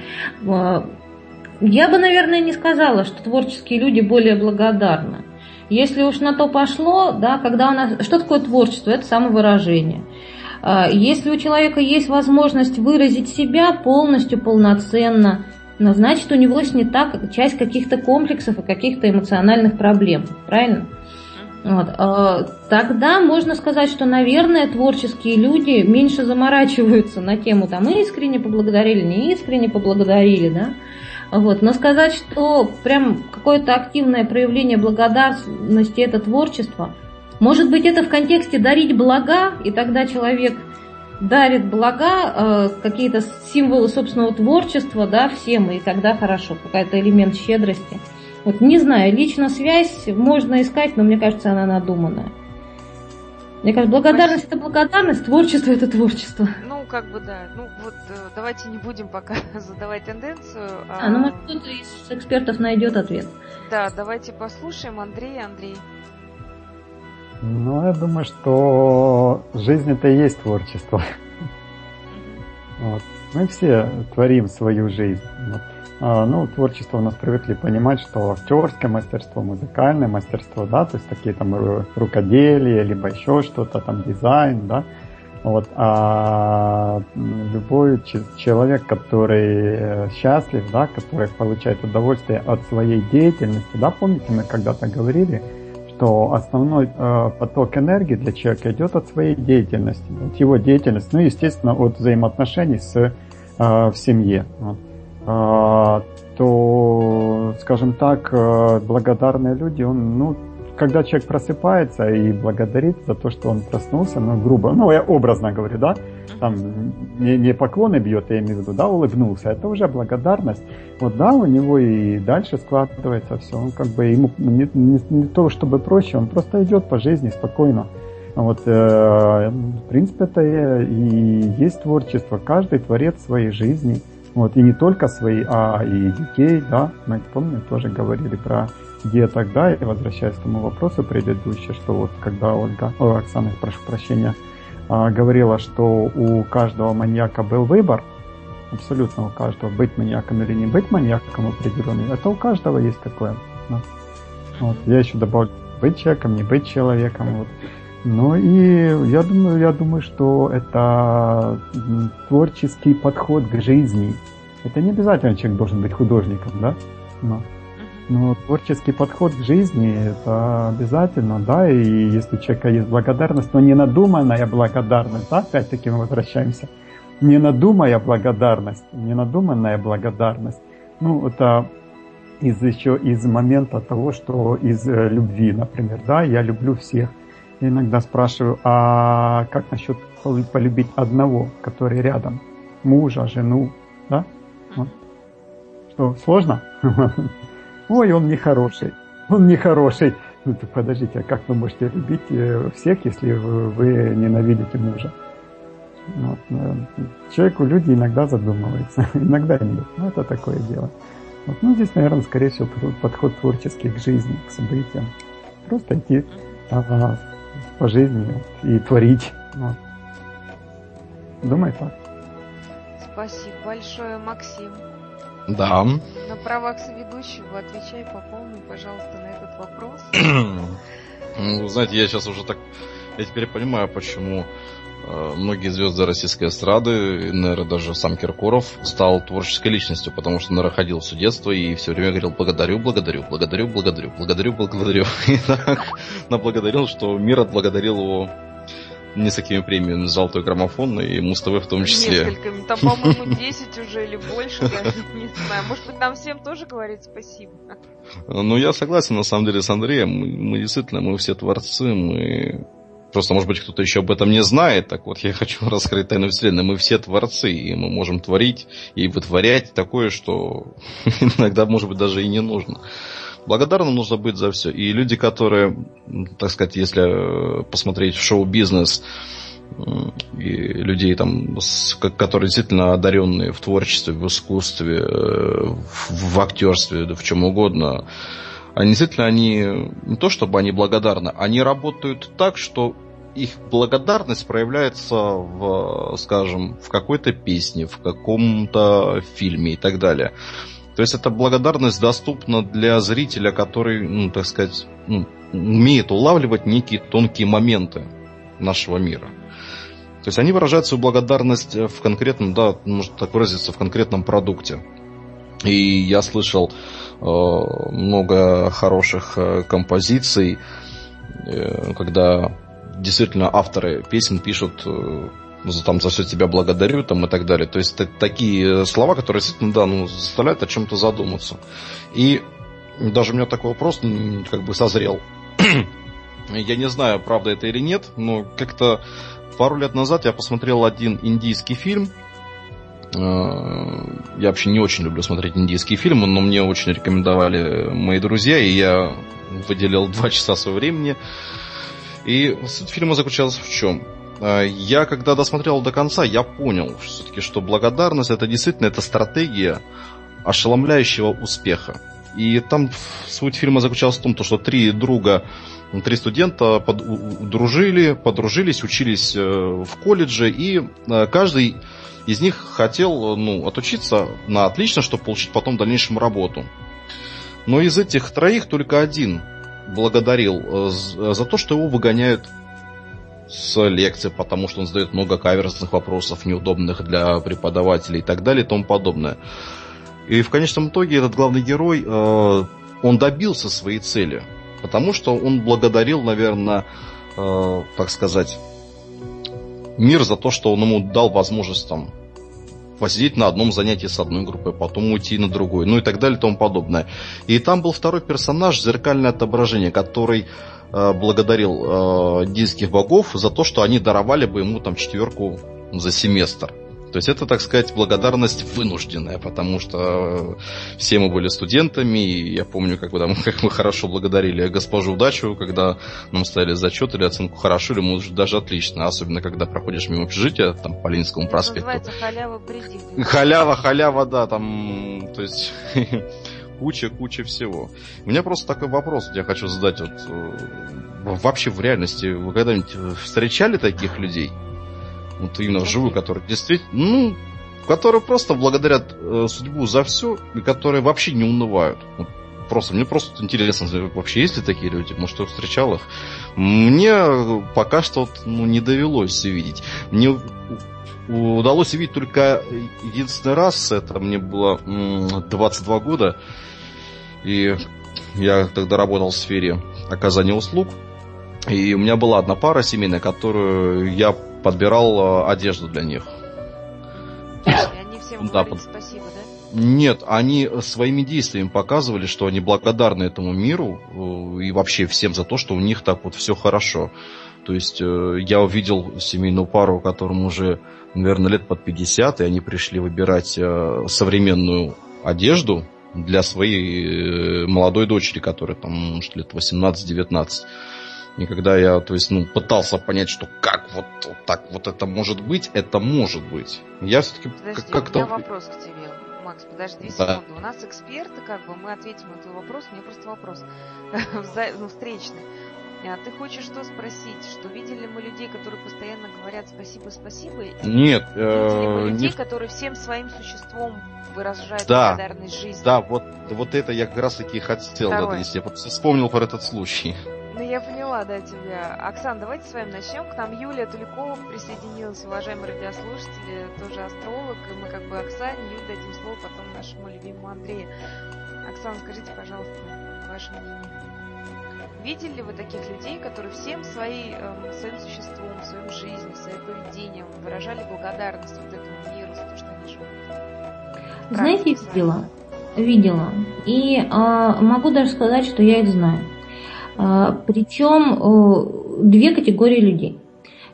Я бы, наверное, не сказала, что творческие люди более благодарны. Если уж на то пошло, да, когда у нас... Что такое творчество? Это самовыражение. А, если у человека есть возможность выразить себя полностью, полноценно, ну, значит, у него снята часть каких-то комплексов и каких-то эмоциональных проблем. Правильно? Вот. А, тогда можно сказать, что, наверное, творческие люди меньше заморачиваются на тему там искренне поблагодарили, не искренне поблагодарили, да. Вот. Но сказать, что прям какое-то активное проявление благодарности это творчество, может быть, это в контексте дарить блага, и тогда человек дарит блага, э, какие-то символы собственного творчества, да, всем, и тогда хорошо, какой-то элемент щедрости – вот не знаю, лично связь можно искать, но мне кажется, она надуманная. Мне кажется, благодарность это благодарность, творчество это творчество. Ну, как бы да. Ну, вот э, давайте не будем пока задавать тенденцию. А, а ну, может, кто-то из экспертов найдет ответ. Да, давайте послушаем. Андрей, Андрей. Ну, я думаю, что жизнь это и есть творчество. Вот. Мы все творим свою жизнь. Вот. А, ну, творчество у нас привыкли понимать, что актерское мастерство, музыкальное мастерство, да, то есть такие там рукоделия, либо еще что-то, там дизайн, да, вот, а любой человек, который э, счастлив, да, который получает удовольствие от своей деятельности, да, помните, мы когда-то говорили, что основной э, поток энергии для человека идет от своей деятельности, от его деятельности, ну, естественно, от взаимоотношений с, э, в семье. Вот. А, то, скажем так, э, благодарные люди, он, ну, когда человек просыпается и благодарит за то, что он проснулся, ну, грубо, ну, я образно говорю, да, там не, не поклоны бьет, я имею в виду, да, улыбнулся, это уже благодарность. Вот, да, у него и дальше складывается все, он как бы ему не, не, не то, чтобы проще, он просто идет по жизни спокойно. Вот, э, в принципе, это и есть творчество, каждый творец своей жизни – вот, и не только свои, а и детей, да. Мы, помню, тоже говорили про деток, да, и возвращаясь к тому вопросу предыдущему, что вот когда Ольга, о, Оксана, прошу прощения, а, говорила, что у каждого маньяка был выбор, абсолютно у каждого, быть маньяком или не быть маньяком определенный, это у каждого есть такое. Да. Вот. Я еще добавлю, быть человеком, не быть человеком. Вот. Ну и я думаю, я думаю, что это творческий подход к жизни. Это не обязательно человек должен быть художником, да? Но, но творческий подход к жизни это обязательно, да, и если у человека есть благодарность, но не надуманная благодарность, да, опять-таки мы возвращаемся, не надумая благодарность, не надуманная благодарность, ну, это из еще из момента того, что из э, любви, например, да, я люблю всех. Я иногда спрашиваю, а как насчет полюбить одного, который рядом, мужа, жену, да? Вот. Что, сложно? Ой, он нехороший, он нехороший. Ну, так подождите, а как вы можете любить э, всех, если вы ненавидите мужа? Вот. Э, человеку люди иногда задумываются, иногда нет. Ну, это такое дело. Вот. Ну, здесь, наверное, скорее всего, подход творческий к жизни, к событиям. Просто идти а, по жизни и творить. Вот. Думаю так. Спасибо большое, Максим. Да. На правах соведущего отвечай по полной, пожалуйста, на этот вопрос. ну, знаете, я сейчас уже так... Я теперь понимаю, почему многие звезды российской эстрады, наверное, даже сам Киркоров стал творческой личностью, потому что, наверное, ходил все детство и все время говорил благодарю, благодарю, благодарю, благодарю, благодарю, благодарю. И так наблагодарил, что мир отблагодарил его несколькими премиями «Золотой граммофон» и Муз-ТВ в том числе. Несколькими, там, по-моему, 10 уже или больше, даже не знаю. Может быть, нам всем тоже говорить спасибо? Ну, я согласен, на самом деле, с Андреем. Мы, мы действительно, мы все творцы, мы Просто, может быть, кто-то еще об этом не знает. Так вот, я хочу раскрыть тайну вселенной. Мы все творцы, и мы можем творить и вытворять такое, что иногда, может быть, даже и не нужно. Благодарным нужно быть за все. И люди, которые, так сказать, если э, посмотреть в шоу-бизнес, и людей, там, которые действительно одаренные в творчестве, в искусстве, э, в актерстве, да в чем угодно, они действительно они не то чтобы они благодарны, они работают так, что их благодарность проявляется в, скажем, в какой-то песне, в каком-то фильме и так далее. То есть эта благодарность доступна для зрителя, который, ну, так сказать, ну, умеет улавливать некие тонкие моменты нашего мира. То есть они выражают свою благодарность в конкретном, да, может так выразиться, в конкретном продукте. И я слышал э, много хороших э, композиций, э, когда действительно авторы песен пишут за, там, за все тебя благодарю там, и так далее. То есть это такие слова, которые действительно да, ну, заставляют о чем-то задуматься. И даже у меня такой вопрос как бы созрел. я не знаю, правда это или нет, но как-то пару лет назад я посмотрел один индийский фильм. Э, я вообще не очень люблю смотреть индийские фильмы, но мне очень рекомендовали мои друзья, и я выделил два часа своего времени и суть фильма заключалась в чем? А, я, когда досмотрел до конца, я понял все-таки, что благодарность это действительно это стратегия ошеломляющего успеха. И там суть фильма заключалась в том, что три друга, три студента под, дружили, подружились, учились э, в колледже, и э, каждый из них хотел ну, отучиться на отлично, чтобы получить потом в дальнейшем работу. Но из этих троих только один благодарил э, э, за то, что его выгоняют с лекции, потому что он задает много каверзных вопросов, неудобных для преподавателей и так далее и тому подобное. И в конечном итоге этот главный герой, э, он добился своей цели, потому что он благодарил, наверное, так сказать, мир за то, что он ему дал возможность там посидеть на одном занятии с одной группой, потом уйти на другой, ну и так далее и тому подобное. И там был второй персонаж, зеркальное отображение, который э, благодарил э, дийских богов за то, что они даровали бы ему там четверку за семестр. То есть это, так сказать, благодарность вынужденная, потому что все мы были студентами, и я помню, как, там, как мы хорошо благодарили госпожу удачу, когда нам ставили зачет или оценку хорошо, или может даже отлично, особенно когда проходишь мимо общежития, там, по Ленинскому проспекту. Это халява бредит. Халява, халява, да, там, то есть куча-куча всего. У меня просто такой вопрос, я хочу задать вот э, вообще в реальности, вы когда-нибудь встречали таких людей? Вот именно вживую, которые действительно, ну, которые просто благодарят э, судьбу за все, и которые вообще не унывают. Вот просто, мне просто интересно, вообще есть ли такие люди, может, я встречал их. Мне пока что вот, ну, не довелось видеть. Мне удалось увидеть только единственный раз, это мне было 22 года, и я тогда работал в сфере оказания услуг, и у меня была одна пара семейная, которую я подбирал э, одежду для них. И они всем да, под... спасибо, да? Нет, они своими действиями показывали, что они благодарны этому миру э, и вообще всем за то, что у них так вот все хорошо. То есть э, я увидел семейную пару, которым уже, наверное, лет под 50, и они пришли выбирать современную одежду для своей молодой дочери, которая там, может, лет 18-19. И когда я, то есть, ну, пытался понять, что как вот, вот так вот это может быть, это может быть. Я все-таки как-то... у меня вопрос к тебе. Макс, подожди да. секунду. У нас эксперты, как бы, мы ответим на твой вопрос. Меня просто вопрос ну, встречный. А ты хочешь что спросить? Что видели мы людей, которые постоянно говорят спасибо, спасибо? Нет. Видели мы людей, не... которые всем своим существом выражают да, благодарность жизни? Да, вот, вот это я как раз таки хотел донести. Я просто вспомнил про этот случай. Ну, я поняла, да, тебя. Оксан, давайте с вами начнем. К нам Юлия Туликова присоединилась, уважаемые радиослушатели, тоже астролог. И мы как бы Оксане, Юле дадим слово потом нашему любимому Андрею. Оксана, скажите, пожалуйста, ваше мнение. Видели ли вы таких людей, которые всем свои, э, своим существом, своим жизнью, своим поведением выражали благодарность вот этому миру за то, что они живут? Знаете, видела. Видела. И э, могу даже сказать, что я их знаю. А, Причем э, две категории людей.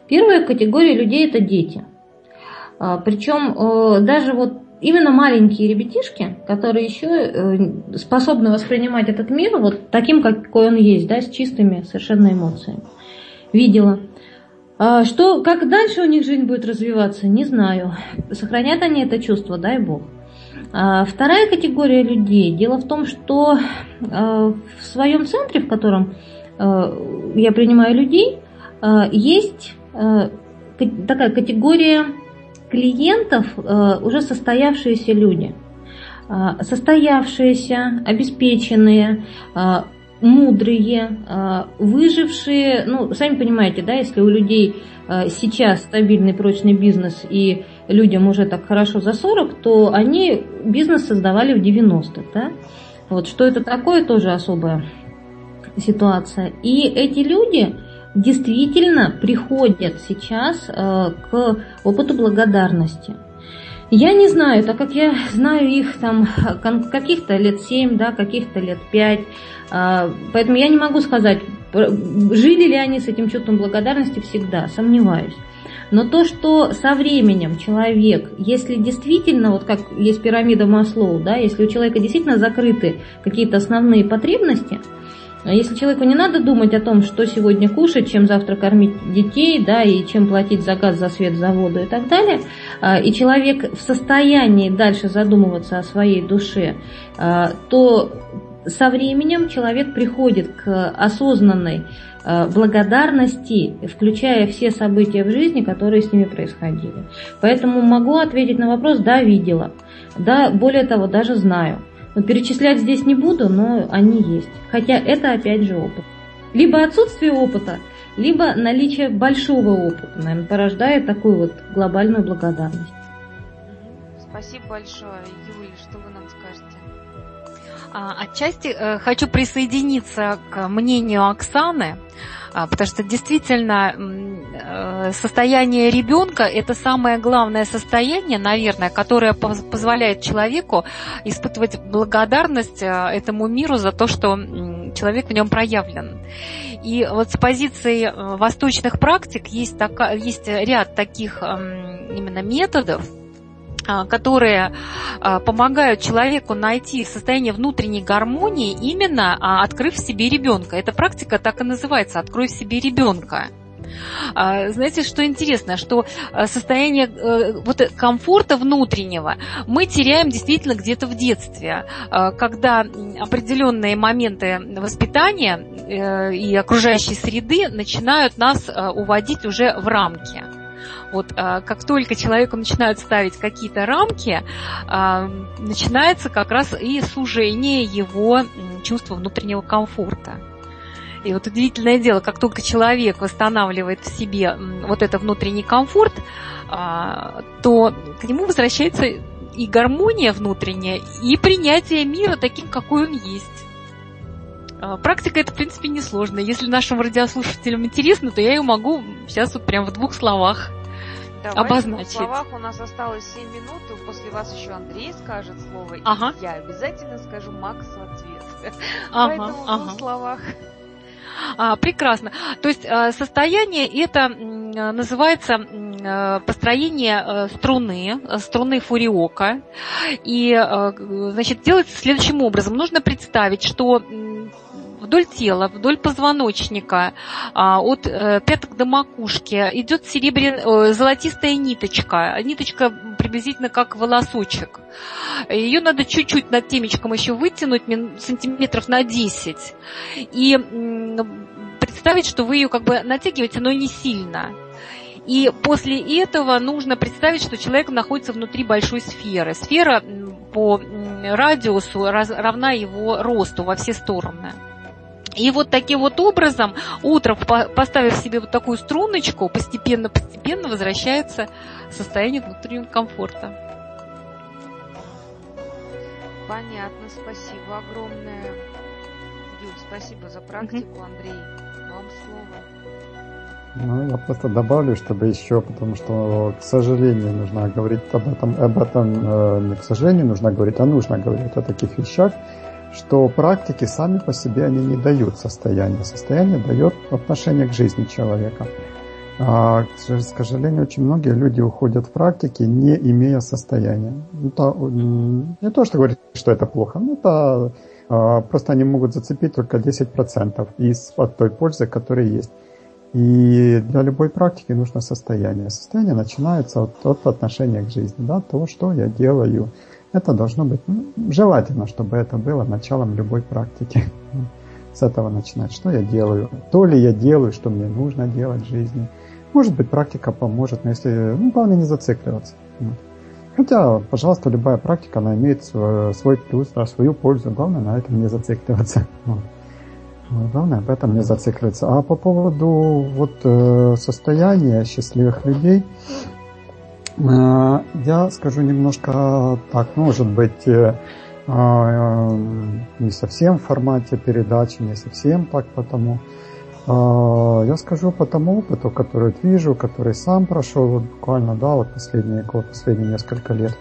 Первая категория людей это дети. А, Причем э, даже вот именно маленькие ребятишки, которые еще э, способны воспринимать этот мир вот таким, какой он есть, да, с чистыми совершенно эмоциями. Видела. А, что, как дальше у них жизнь будет развиваться, не знаю. Сохранят они это чувство, дай бог. А вторая категория людей. Дело в том, что э, в своем центре, в котором э, я принимаю людей, есть такая категория клиентов, уже состоявшиеся люди. Состоявшиеся, обеспеченные, мудрые, выжившие, ну, сами понимаете, да, если у людей сейчас стабильный прочный бизнес и людям уже так хорошо за 40, то они бизнес создавали в 90-х. Да? Вот, что это такое, тоже особая ситуация. И эти люди действительно приходят сейчас э, к опыту благодарности. Я не знаю, так как я знаю их там каких-то лет 7, да, каких-то лет 5, э, поэтому я не могу сказать, жили ли они с этим чувством благодарности всегда, сомневаюсь. Но то, что со временем человек, если действительно, вот как есть пирамида Маслоу, да, если у человека действительно закрыты какие-то основные потребности, а если человеку не надо думать о том, что сегодня кушать, чем завтра кормить детей, да, и чем платить за газ, за свет, за воду и так далее, а, и человек в состоянии дальше задумываться о своей душе, а, то со временем человек приходит к осознанной Э, благодарности, включая все события в жизни, которые с ними происходили. Поэтому могу ответить на вопрос, да, видела. Да, более того, даже знаю. Но перечислять здесь не буду, но они есть. Хотя это опять же опыт. Либо отсутствие опыта, либо наличие большого опыта, наверное, порождает такую вот глобальную благодарность. Спасибо большое. Юлия, что вы отчасти э, хочу присоединиться к мнению Оксаны, а, потому что действительно э, состояние ребенка это самое главное состояние, наверное, которое позволяет человеку испытывать благодарность э, этому миру за то, что человек в нем проявлен. И вот с позиции восточных практик есть, така, есть ряд таких именно методов, а, которые а, помогают человеку найти состояние внутренней гармонии, именно а, открыв в себе ребенка. Эта практика так и называется «Открой в себе ребенка». Знаете, что интересно, что состояние э, вот комфорта внутреннего мы теряем действительно где-то в детстве, когда определенные моменты воспитания э, и окружающей среды начинают нас уводить уже в рамки. Вот а, как только человеку начинают ставить какие-то рамки, а, начинается как раз и сужение его чувства внутреннего комфорта. И вот удивительное дело, как только человек восстанавливает в себе вот этот внутренний комфорт, а, то к нему возвращается и гармония внутренняя, и принятие мира таким, какой он есть. Практика это, в принципе, несложная. Если нашим радиослушателям интересно, то я ее могу сейчас вот прям в двух словах Давайте обозначить. В словах у нас осталось 7 минут, и после вас еще Андрей скажет слово, Ага. и я обязательно скажу Макс в ответ. Ага, Поэтому в ага. двух словах. А, прекрасно. То есть э, состояние это э, называется э, построение струны, струны фуриока. И, значит, делается следующим образом. Нужно представить, что вдоль тела, вдоль позвоночника, а, от э, пяток до макушки идет серебряная, золотистая ниточка. Ниточка приблизительно как волосочек. Ее надо чуть-чуть над темечком еще вытянуть, сантиметров на 10 и представить, что вы ее как бы натягиваете, но не сильно. И после этого нужно представить, что человек находится внутри большой сферы. Сфера по радиусу равна его росту во все стороны. И вот таким вот образом, утром по- поставив себе вот такую струночку, постепенно-постепенно возвращается состояние внутреннего комфорта. Понятно, спасибо огромное. Юль, спасибо за практику, Андрей. Вам слово. Ну, я просто добавлю, чтобы еще, потому что, к сожалению, нужно говорить об этом, об этом э, не к сожалению нужно говорить, а нужно говорить о таких вещах, что практики сами по себе они не дают состояние. Состояние дает отношение к жизни человека. А, к сож- к сожалению, очень многие люди уходят в практики, не имея состояния. Это, м, не то, что говорить, что это плохо, но это а, просто они могут зацепить только 10% из от той пользы, которая есть. И для любой практики нужно состояние. Состояние начинается от, от отношения к жизни, да, то, что я делаю. Это должно быть, ну, желательно, чтобы это было началом любой практики. С этого начинать. Что я делаю? То ли я делаю, что мне нужно делать в жизни. Может быть, практика поможет, но если, ну, главное не зацикливаться. Хотя, пожалуйста, любая практика, она имеет свой плюс, да, свою пользу. Главное на этом не зацикливаться. Вот. Вот, Главное об этом не зацикливаться. А по поводу вот э, состояния счастливых людей, э, я скажу немножко так, ну, может быть, э, не совсем в формате передачи, не совсем так потому. Я скажу по тому опыту, который вижу, который сам прошел вот буквально, да, вот последние год, последние несколько лет.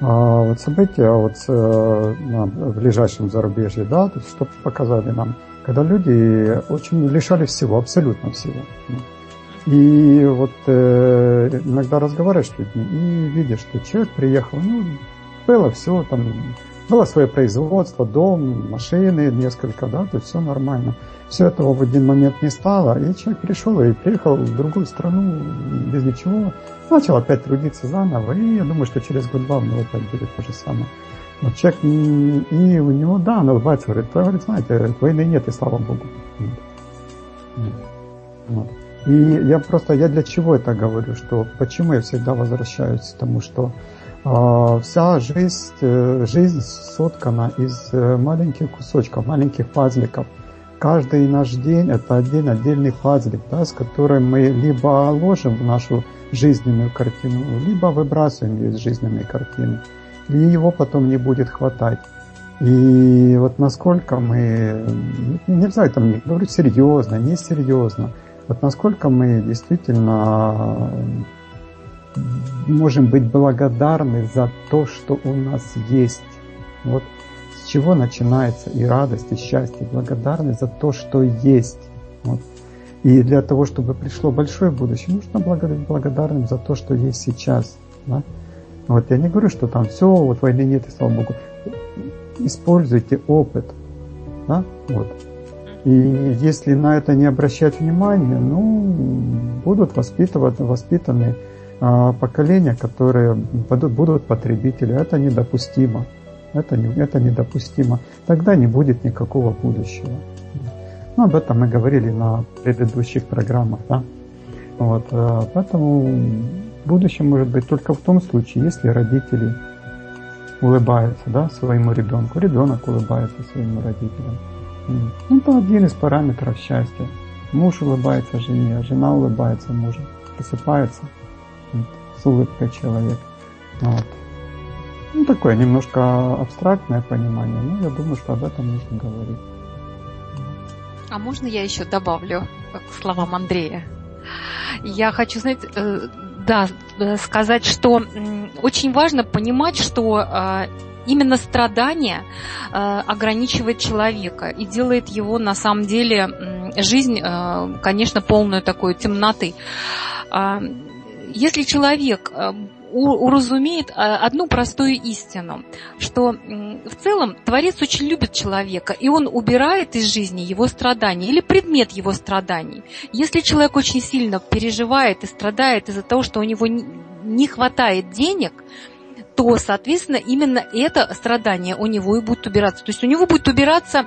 Вот события вот на ближайшем зарубежье, да, то есть что показали нам, когда люди очень лишали всего, абсолютно всего. И вот э, иногда разговариваешь с людьми и видишь, что человек приехал, ну, было все, там, было свое производство, дом, машины несколько, да, то есть все нормально. Все этого в один момент не стало, и человек пришел и приехал в другую страну без ничего, начал опять трудиться заново, и я думаю, что через год-два у него опять будет то же самое. Вот человек, м, и у него, да, он улыбается, говорит, «Да, говорит, знаете, войны нет, и слава Богу. Вот. И я просто, я для чего это говорю, что почему я всегда возвращаюсь к тому, что э, вся жизнь, э, жизнь соткана из э, маленьких кусочков, маленьких пазликов. Каждый наш день это один отдельный пазлик, да, с которым мы либо ложим в нашу жизненную картину, либо выбрасываем ее из жизненной картины. И его потом не будет хватать. И вот насколько мы, не знаю, там говорю серьезно, не серьезно, вот насколько мы действительно можем быть благодарны за то, что у нас есть. Вот с чего начинается и радость, и счастье, благодарность за то, что есть. Вот. И для того, чтобы пришло большое будущее, нужно быть благодарным за то, что есть сейчас. Да? Вот я не говорю, что там все, вот войны нет, и слава Богу. Используйте опыт. Да? Вот. И если на это не обращать внимания, ну, будут воспитывать, воспитаны а, поколения, которые будут, будут потребители. Это недопустимо. Это, не, это недопустимо. Тогда не будет никакого будущего. Ну, об этом мы говорили на предыдущих программах. Да? Вот, а, поэтому будущее может быть только в том случае, если родители улыбаются да, своему ребенку, ребенок улыбается своим родителям. Это один из параметров счастья. Муж улыбается жене, а жена улыбается мужу. Просыпается с улыбкой человек. Вот. Ну, такое немножко абстрактное понимание, но я думаю, что об этом нужно говорить. А можно я еще добавлю к словам Андрея? Я хочу, знаете, да, сказать, что очень важно понимать, что именно страдание ограничивает человека и делает его на самом деле жизнь, конечно, полную такой темноты. Если человек уразумеет а, одну простую истину, что в целом Творец очень любит человека, и он убирает из жизни его страдания или предмет его страданий. Если человек очень сильно переживает и страдает из-за того, что у него не хватает денег, то, соответственно, именно это страдание у него и будет убираться. То есть у него будет убираться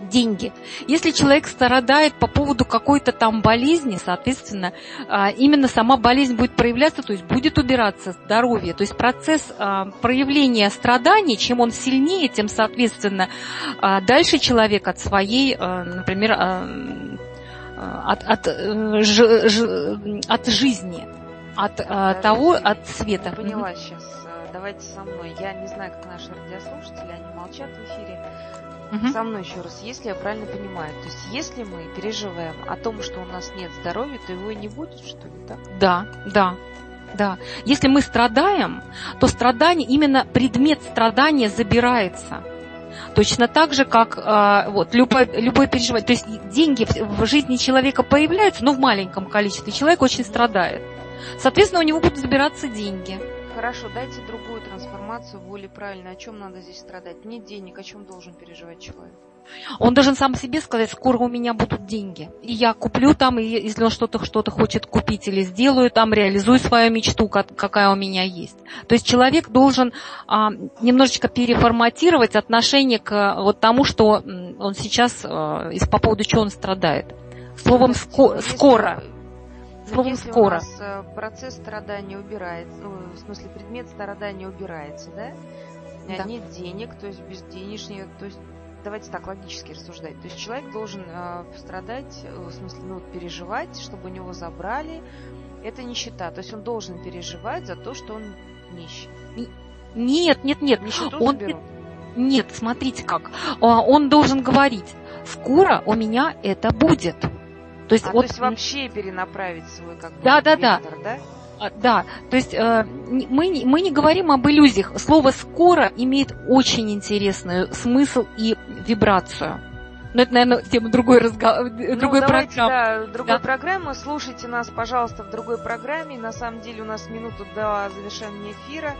деньги. Если человек страдает по поводу какой-то там болезни, соответственно, а, именно сама болезнь будет проявляться, то есть будет убираться здоровье. То есть процесс а, проявления страданий, чем он сильнее, тем, соответственно, а, дальше человек от своей, например, от, от, э, ж, ж, от жизни, от Подождите, того, от света. Я поняла сейчас. Давайте со мной. Я не знаю, как наши радиослушатели, они молчат в эфире угу. со мной еще раз, если я правильно понимаю. То есть, если мы переживаем о том, что у нас нет здоровья, то его и не будет, что ли, так? Да, да. Да. Если мы страдаем, то страдание, именно предмет страдания забирается. Точно так же, как э, вот, любое, любое переживание. То есть деньги в жизни человека появляются, но в маленьком количестве. Человек очень страдает. Соответственно, у него будут забираться деньги. Хорошо, дайте другую трансформацию более правильно. О чем надо здесь страдать? Нет денег, о чем должен переживать человек? Он должен сам себе сказать, скоро у меня будут деньги. И я куплю там, и если он что-то что хочет купить или сделаю там, реализую свою мечту, какая у меня есть. То есть человек должен а, немножечко переформатировать отношение к вот тому, что он сейчас, а, по поводу чего он страдает. Словом, ско- скоро. Словом, Если скоро. у нас э, процесс страдания убирается, ну, в смысле предмет страдания убирается, да? да? Нет денег, то есть безденежные, то есть давайте так логически рассуждать. То есть человек должен э, страдать, э, в смысле, ну, переживать, чтобы у него забрали. Это нищета. То есть он должен переживать за то, что он нищий. Нет, нет, нет. Нищету он... Заберут. Нет, смотрите как. А, он должен говорить, скоро у меня это будет. То есть, а, вот, то есть вообще перенаправить свой как бы да, да, вектор, да? да? Да, то есть э, мы, мы не говорим об иллюзиях. Слово «скоро» имеет очень интересный смысл и вибрацию. Но это, наверное, тема другой, разговор, ну, другой давайте, программы. Да, другой да. программы. Слушайте нас, пожалуйста, в другой программе. На самом деле у нас минуту до завершения эфира.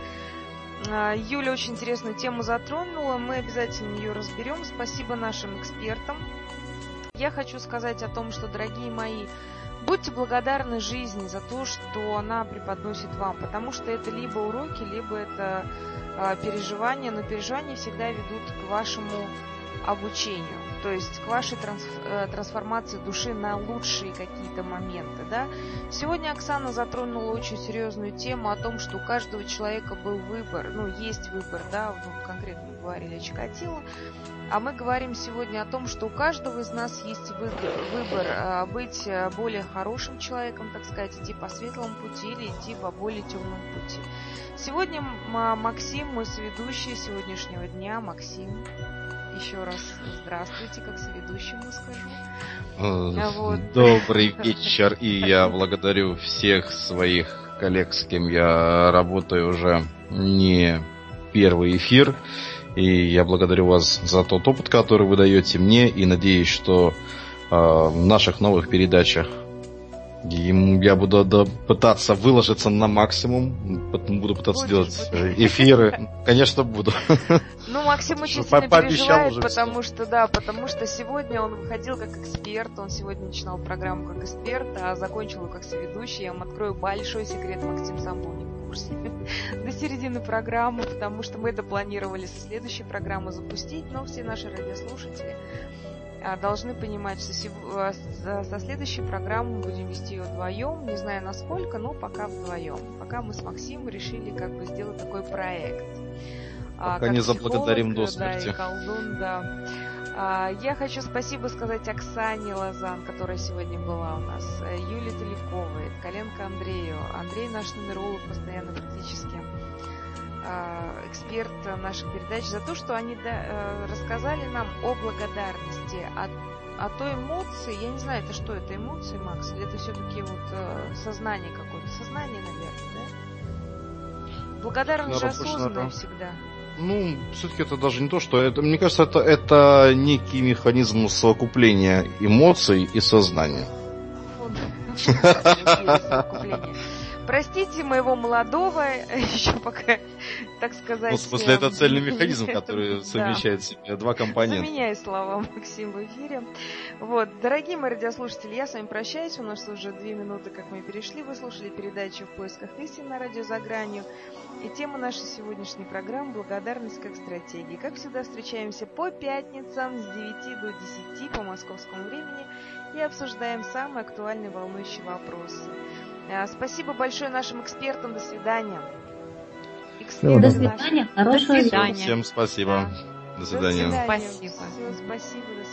А, Юля очень интересную тему затронула. Мы обязательно ее разберем. Спасибо нашим экспертам. Я хочу сказать о том, что, дорогие мои, будьте благодарны жизни за то, что она преподносит вам, потому что это либо уроки, либо это э, переживания, но переживания всегда ведут к вашему обучению, то есть к вашей трансф э, трансформации души на лучшие какие-то моменты. Да? Сегодня Оксана затронула очень серьезную тему о том, что у каждого человека был выбор, ну, есть выбор, да, ну, конкретно говорили о Чикатило, а мы говорим сегодня о том, что у каждого из нас есть выбор э, быть э, более хорошим человеком, так сказать, идти по светлому пути или идти по более темному пути. Сегодня Максим, мой соведущий сегодняшнего дня, Максим, еще раз здравствуйте, как соведущему скажу. Э, вот. Добрый вечер, и я благодарю всех своих коллег, с кем я работаю уже не первый эфир. И я благодарю вас за тот опыт, который вы даете мне, и надеюсь, что э, в наших новых передачах я буду пытаться выложиться на максимум, буду пытаться делать эфиры. Конечно, буду. Ну, Максим очень сильно переживает, потому что, да, потому что сегодня он выходил как эксперт, он сегодня начинал программу как эксперт, а закончил как соведущий. Я вам открою большой секрет, Максим сам был не курсе до середины программы, потому что мы это планировали со следующей программы запустить, но все наши радиослушатели а, должны понимать, что а, со следующей программы мы будем вести ее вдвоем, не знаю насколько, но пока вдвоем. Пока мы с Максимом решили как бы сделать такой проект. А, пока не заблагодарим до смерти. Да, и колдун, да. Я хочу спасибо сказать Оксане Лазан, которая сегодня была у нас, э, Юле Теляковой, Коленко Андрею, Андрей наш нумеролог постоянно практически а, эксперт наших передач. За то, что они э, рассказали нам о благодарности, о а то эмоции, я не знаю, это что, это эмоции, Макс, или это все-таки вот э, сознание какое-то, сознание, наверное, да? Благодарность же осознанная всегда. Ну, все-таки это даже не то, что это, мне кажется, это, это некий механизм совокупления эмоций и сознания. Простите моего молодого, еще пока, так сказать... Ну, в смысле, это цельный механизм, который совмещает в себе два компонента. Заменяю слова Максим в эфире. Вот, дорогие мои радиослушатели, я с вами прощаюсь. У нас уже две минуты, как мы перешли. Вы слушали передачу «В поисках истины» на радио «За гранью». И тема нашей сегодняшней программы «Благодарность как стратегия». Как всегда, встречаемся по пятницам с 9 до 10 по московскому времени и обсуждаем самые актуальные волнующие вопросы. А, спасибо большое нашим экспертам. До свидания. Эксперты до свидания. Хорошего до свидания. Всем спасибо. Да. До свидания. До свидания. Спасибо. Все, спасибо. До свидания.